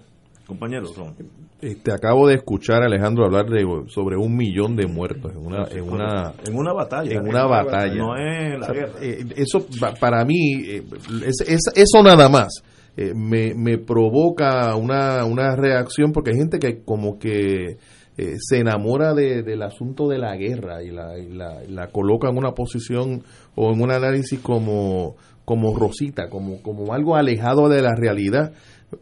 Compañeros, son. Te Este, acabo de escuchar Alejandro hablar de sobre un millón de muertos en una en una En una batalla. en una batalla. No es la O sea, guerra. eh, eso pa- para mí eh, es- es- eso nada más eh, me, me provoca una, una reacción porque hay gente que como que eh, se enamora de- del asunto de la guerra y la, y la, la coloca en una posición o en un análisis como como Rosita, como, como algo alejado de la realidad.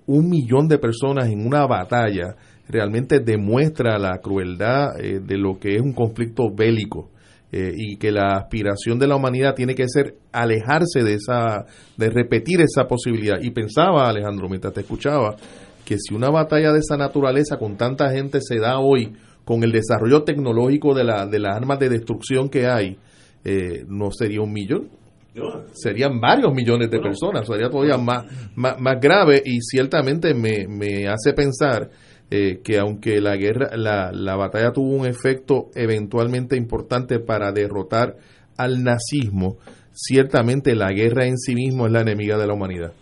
Un millón de personas en una batalla realmente demuestra la crueldad eh, de lo que es un conflicto bélico eh, y que la aspiración de la humanidad tiene que ser alejarse de esa de repetir esa posibilidad. Y pensaba Alejandro mientras te escuchaba que si una batalla de esa naturaleza con tanta gente se da hoy con el desarrollo tecnológico de, la, de las armas de destrucción que hay eh, no sería un millón serían varios millones de personas, sería todavía más, más, más grave y ciertamente me, me hace pensar eh, que aunque la guerra, la, la batalla tuvo un efecto eventualmente importante para derrotar al nazismo, ciertamente la guerra en sí mismo es la enemiga de la humanidad.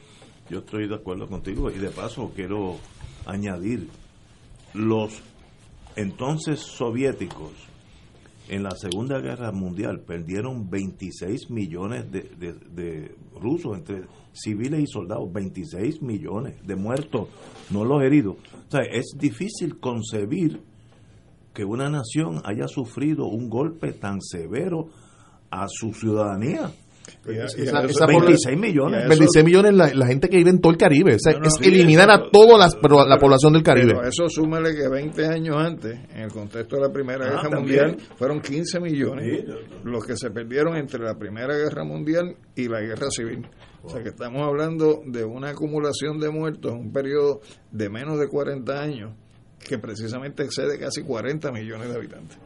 Yo estoy de acuerdo contigo y de paso quiero añadir los entonces soviéticos en la Segunda Guerra Mundial perdieron 26 millones de, de- de rusos entre civiles y soldados, 26 millones de muertos, no los heridos. O sea, es difícil concebir que una nación haya sufrido un golpe tan severo a su ciudadanía. Esa- esa 26 población- millones. 26 millones la, la gente que vive en todo el Caribe. O sea, No, no, es eliminar eso- a toda la, pero la población del Caribe. Pero eso súmale que 20 años antes, en el contexto de la Primera Ah, Guerra también. Mundial, fueron 15 millones los que se perdieron entre la Primera Guerra Mundial y la Guerra Civil. O sea que estamos hablando de una acumulación de muertos en un periodo de menos de 40 años que precisamente excede casi 40 millones de habitantes.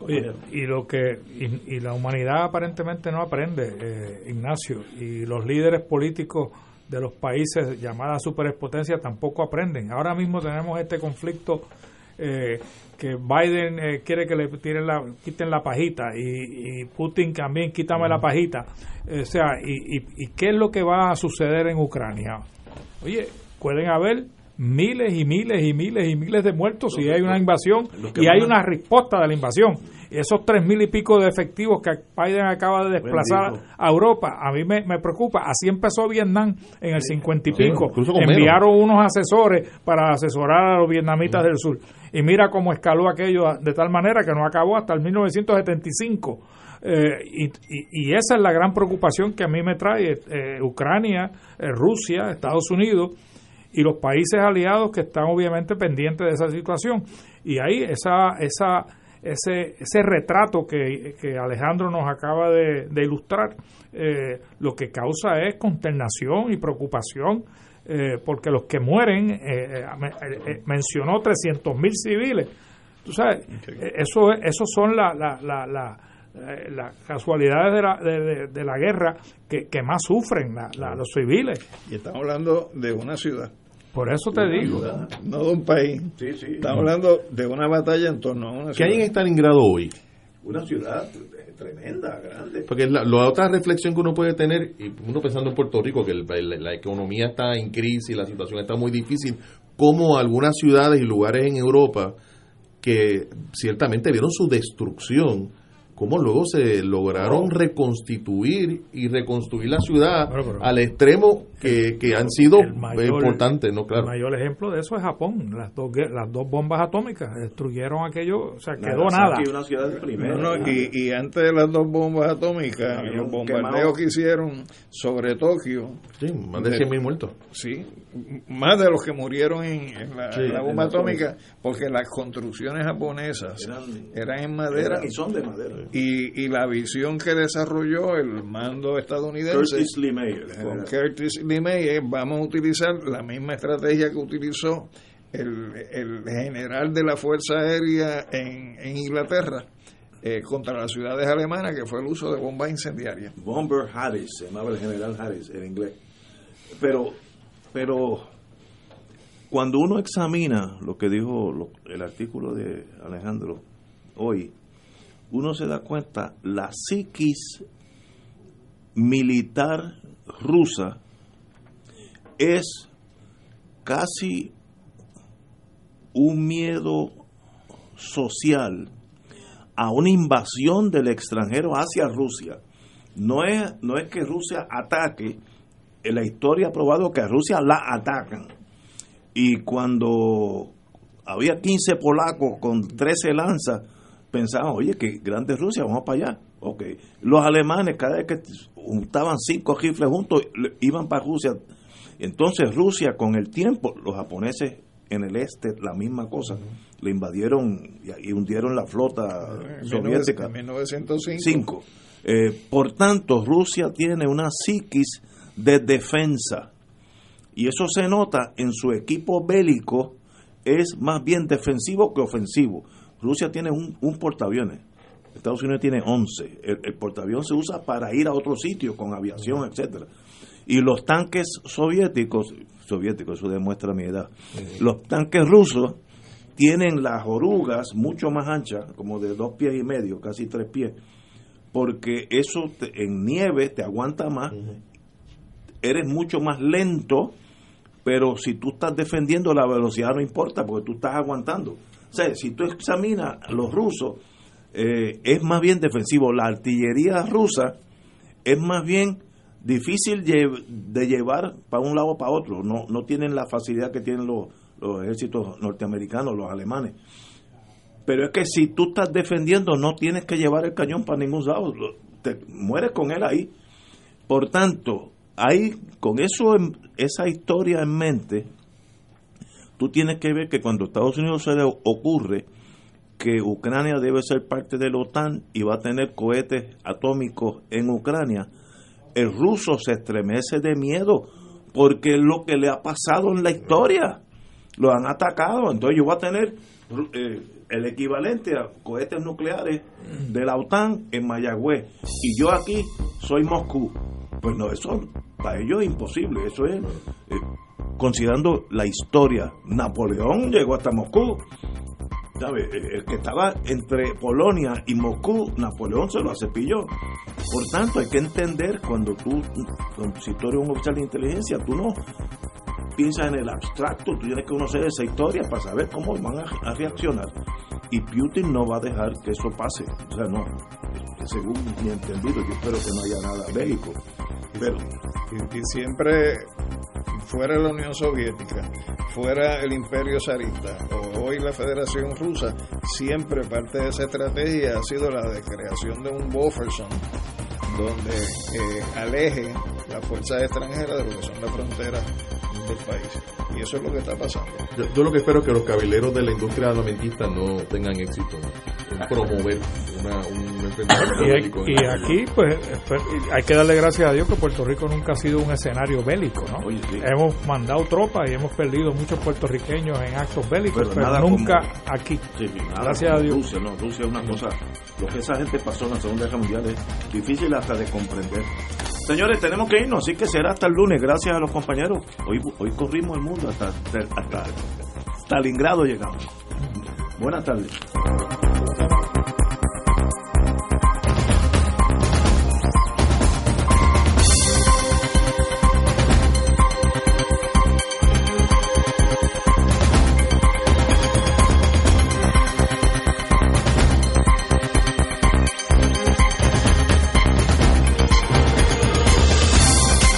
Oye, y lo que y, y la humanidad aparentemente no aprende, eh, Ignacio, y los líderes políticos de los países llamadas superexpotencias tampoco aprenden. Ahora mismo tenemos este conflicto eh, que Biden eh, quiere que le tiren la, quiten la pajita y, y Putin también quítame la pajita. o sea, y, y, ¿y qué es lo que va a suceder en Ucrania? Oye, pueden haber miles y miles y miles y miles de muertos si hay una invasión y hay una respuesta de la invasión. Esos tres mil y pico de efectivos que Biden acaba de desplazar a Europa, a mí me, me preocupa. Así empezó Vietnam en el cincuenta y pico. Enviaron unos asesores para asesorar a los vietnamitas del sur. Y mira cómo escaló aquello de tal manera que no acabó hasta el 1975. Eh, y, y- y esa es la gran preocupación que a mí me trae eh, Ucrania, eh, Rusia, Estados Unidos y los países aliados que están obviamente pendientes de esa situación. Y ahí esa, esa, ese, ese retrato que, que Alejandro nos acaba de, de ilustrar, eh, lo que causa es consternación y preocupación, eh, porque los que mueren, eh, eh, me- mencionó 300 mil civiles. Tú sabes, eso, es- eso son la, la, la, la- las casualidades de la, de, de- la guerra que, que más sufren los civiles. Y estamos hablando de una ciudad. Por eso te digo. No de un país. Estamos hablando de una batalla en torno a una ¿Qué ciudad. hay en Stalingrado hoy? Una ciudad tremenda, grande. Porque la, la otra reflexión que uno puede tener, y uno pensando en Puerto Rico, que el- el- la economía está en crisis, la situación está muy difícil, como algunas ciudades y lugares en Europa que ciertamente vieron su destrucción, cómo luego se lograron reconstituir y reconstruir la ciudad pero- al extremo que, que han sido mayor- importantes, ¿no? Claro. El mayor ejemplo de eso es Japón. Las dos, las dos bombas atómicas destruyeron aquello, o sea, quedó nada. Nagasaki, una ciudad de primera. No, no, y, y antes de las dos bombas atómicas, los bombardeos quemado. que hicieron sobre Tokio. Sí, más de 100.000 muertos. Sí, más de los que murieron en, en la, Sí, en la en bomba la atómica, porque las construcciones japonesas eran, en madera. Eran y son de madera. Y, y la visión que desarrolló el mando estadounidense Curtis LeMay, el con general. Curtis LeMay es vamos a utilizar la misma estrategia que utilizó el, el general de la Fuerza Aérea en, en Inglaterra eh, contra las ciudades alemanas, que fue el uso de bombas incendiarias. Bomber Harris, se llamaba el general Harris en inglés. Pero, pero cuando uno examina lo que dijo lo- el artículo de Alejandro hoy, uno se da cuenta la psiquis militar rusa es casi un miedo social a una invasión del extranjero hacia Rusia. No es, no es que Rusia ataque, en la historia ha probado que a Rusia la atacan. Y cuando había 15 polacos con 13 lanzas, pensaban, oye, que grande Rusia, vamos para allá. Okay. Los alemanes, cada vez que juntaban cinco rifles juntos, iban para Rusia. Entonces Rusia, con el tiempo, los japoneses en el este, la misma cosa, le invadieron y, y hundieron la flota En soviética. 1905. Cinco. Eh, por tanto, Rusia tiene una psiquis de defensa. Y eso se nota en su equipo bélico, es más bien defensivo que ofensivo. Rusia tiene un, un portaaviones, Estados Unidos tiene 11. El, el portaavión se usa para ir a otro sitio con aviación, etcétera. Y los tanques soviéticos, soviéticos, eso demuestra mi edad, los tanques rusos tienen las orugas mucho más anchas, como de dos pies y medio, casi tres pies, porque eso te- en nieve te aguanta más, eres mucho más lento, pero si tú estás defendiendo la velocidad no importa, porque tú estás aguantando. Si tú examinas a los rusos, eh, es más bien defensivo. La artillería rusa es más bien difícil de llevar para un lado o para otro. No, no tienen la facilidad que tienen los, los ejércitos norteamericanos, los alemanes. Pero es que si tú estás defendiendo, no tienes que llevar el cañón para ningún lado. Te mueres con él ahí. Por tanto, ahí, con eso esa historia en mente, tú tienes que ver que cuando Estados Unidos se le ocurre que Ucrania debe ser parte de la OTAN y va a tener cohetes atómicos en Ucrania, el ruso se estremece de miedo porque es lo que le ha pasado en la historia. Lo han atacado, entonces yo voy a tener eh, el equivalente a cohetes nucleares de la OTAN en Mayagüez y yo aquí soy Moscú. Pues no, eso para ellos es imposible, eso es eh, considerando la historia. Napoleón llegó hasta Moscú, ¿sabe? El que estaba entre Polonia y Moscú, Napoleón se lo cepilló. Por tanto, hay que entender cuando tú, si tú eres un oficial de inteligencia, tú no piensas en el abstracto, tú tienes que conocer esa historia para saber cómo van a, reaccionar. Y Putin no va a dejar que eso pase. O sea, no. Según mi entendido, yo espero que no haya nada bélico. Pero y siempre fuera la Unión Soviética, fuera el Imperio Zarista o hoy la Federación Rusa, siempre parte de esa estrategia ha sido la de creación de un buffer donde eh, aleje las fuerzas extranjeras de lo que son las fronteras del país. Y eso es lo que está pasando. Yo, yo lo que espero es que los cabileros de la industria armamentista no tengan éxito en promover una, un enfrentamiento Y, y aquí, pues, esper- hay que darle gracias a Dios que Puerto Rico nunca ha sido un escenario bélico, ¿no? Hemos mandado tropas y hemos perdido muchos puertorriqueños en actos bélicos, Pero pero, nada nunca como- aquí. Sí, sí, nada gracias a Dios. Rusia, no, Rusia es una cosa, lo que esa gente pasó en la Segunda Guerra Mundial es difícil hasta de comprender. Señores, tenemos que irnos, así que será hasta el lunes, gracias a los compañeros. Hoy, hoy corrimos el mundo hasta, hasta Stalingrado llegamos. Buenas tardes.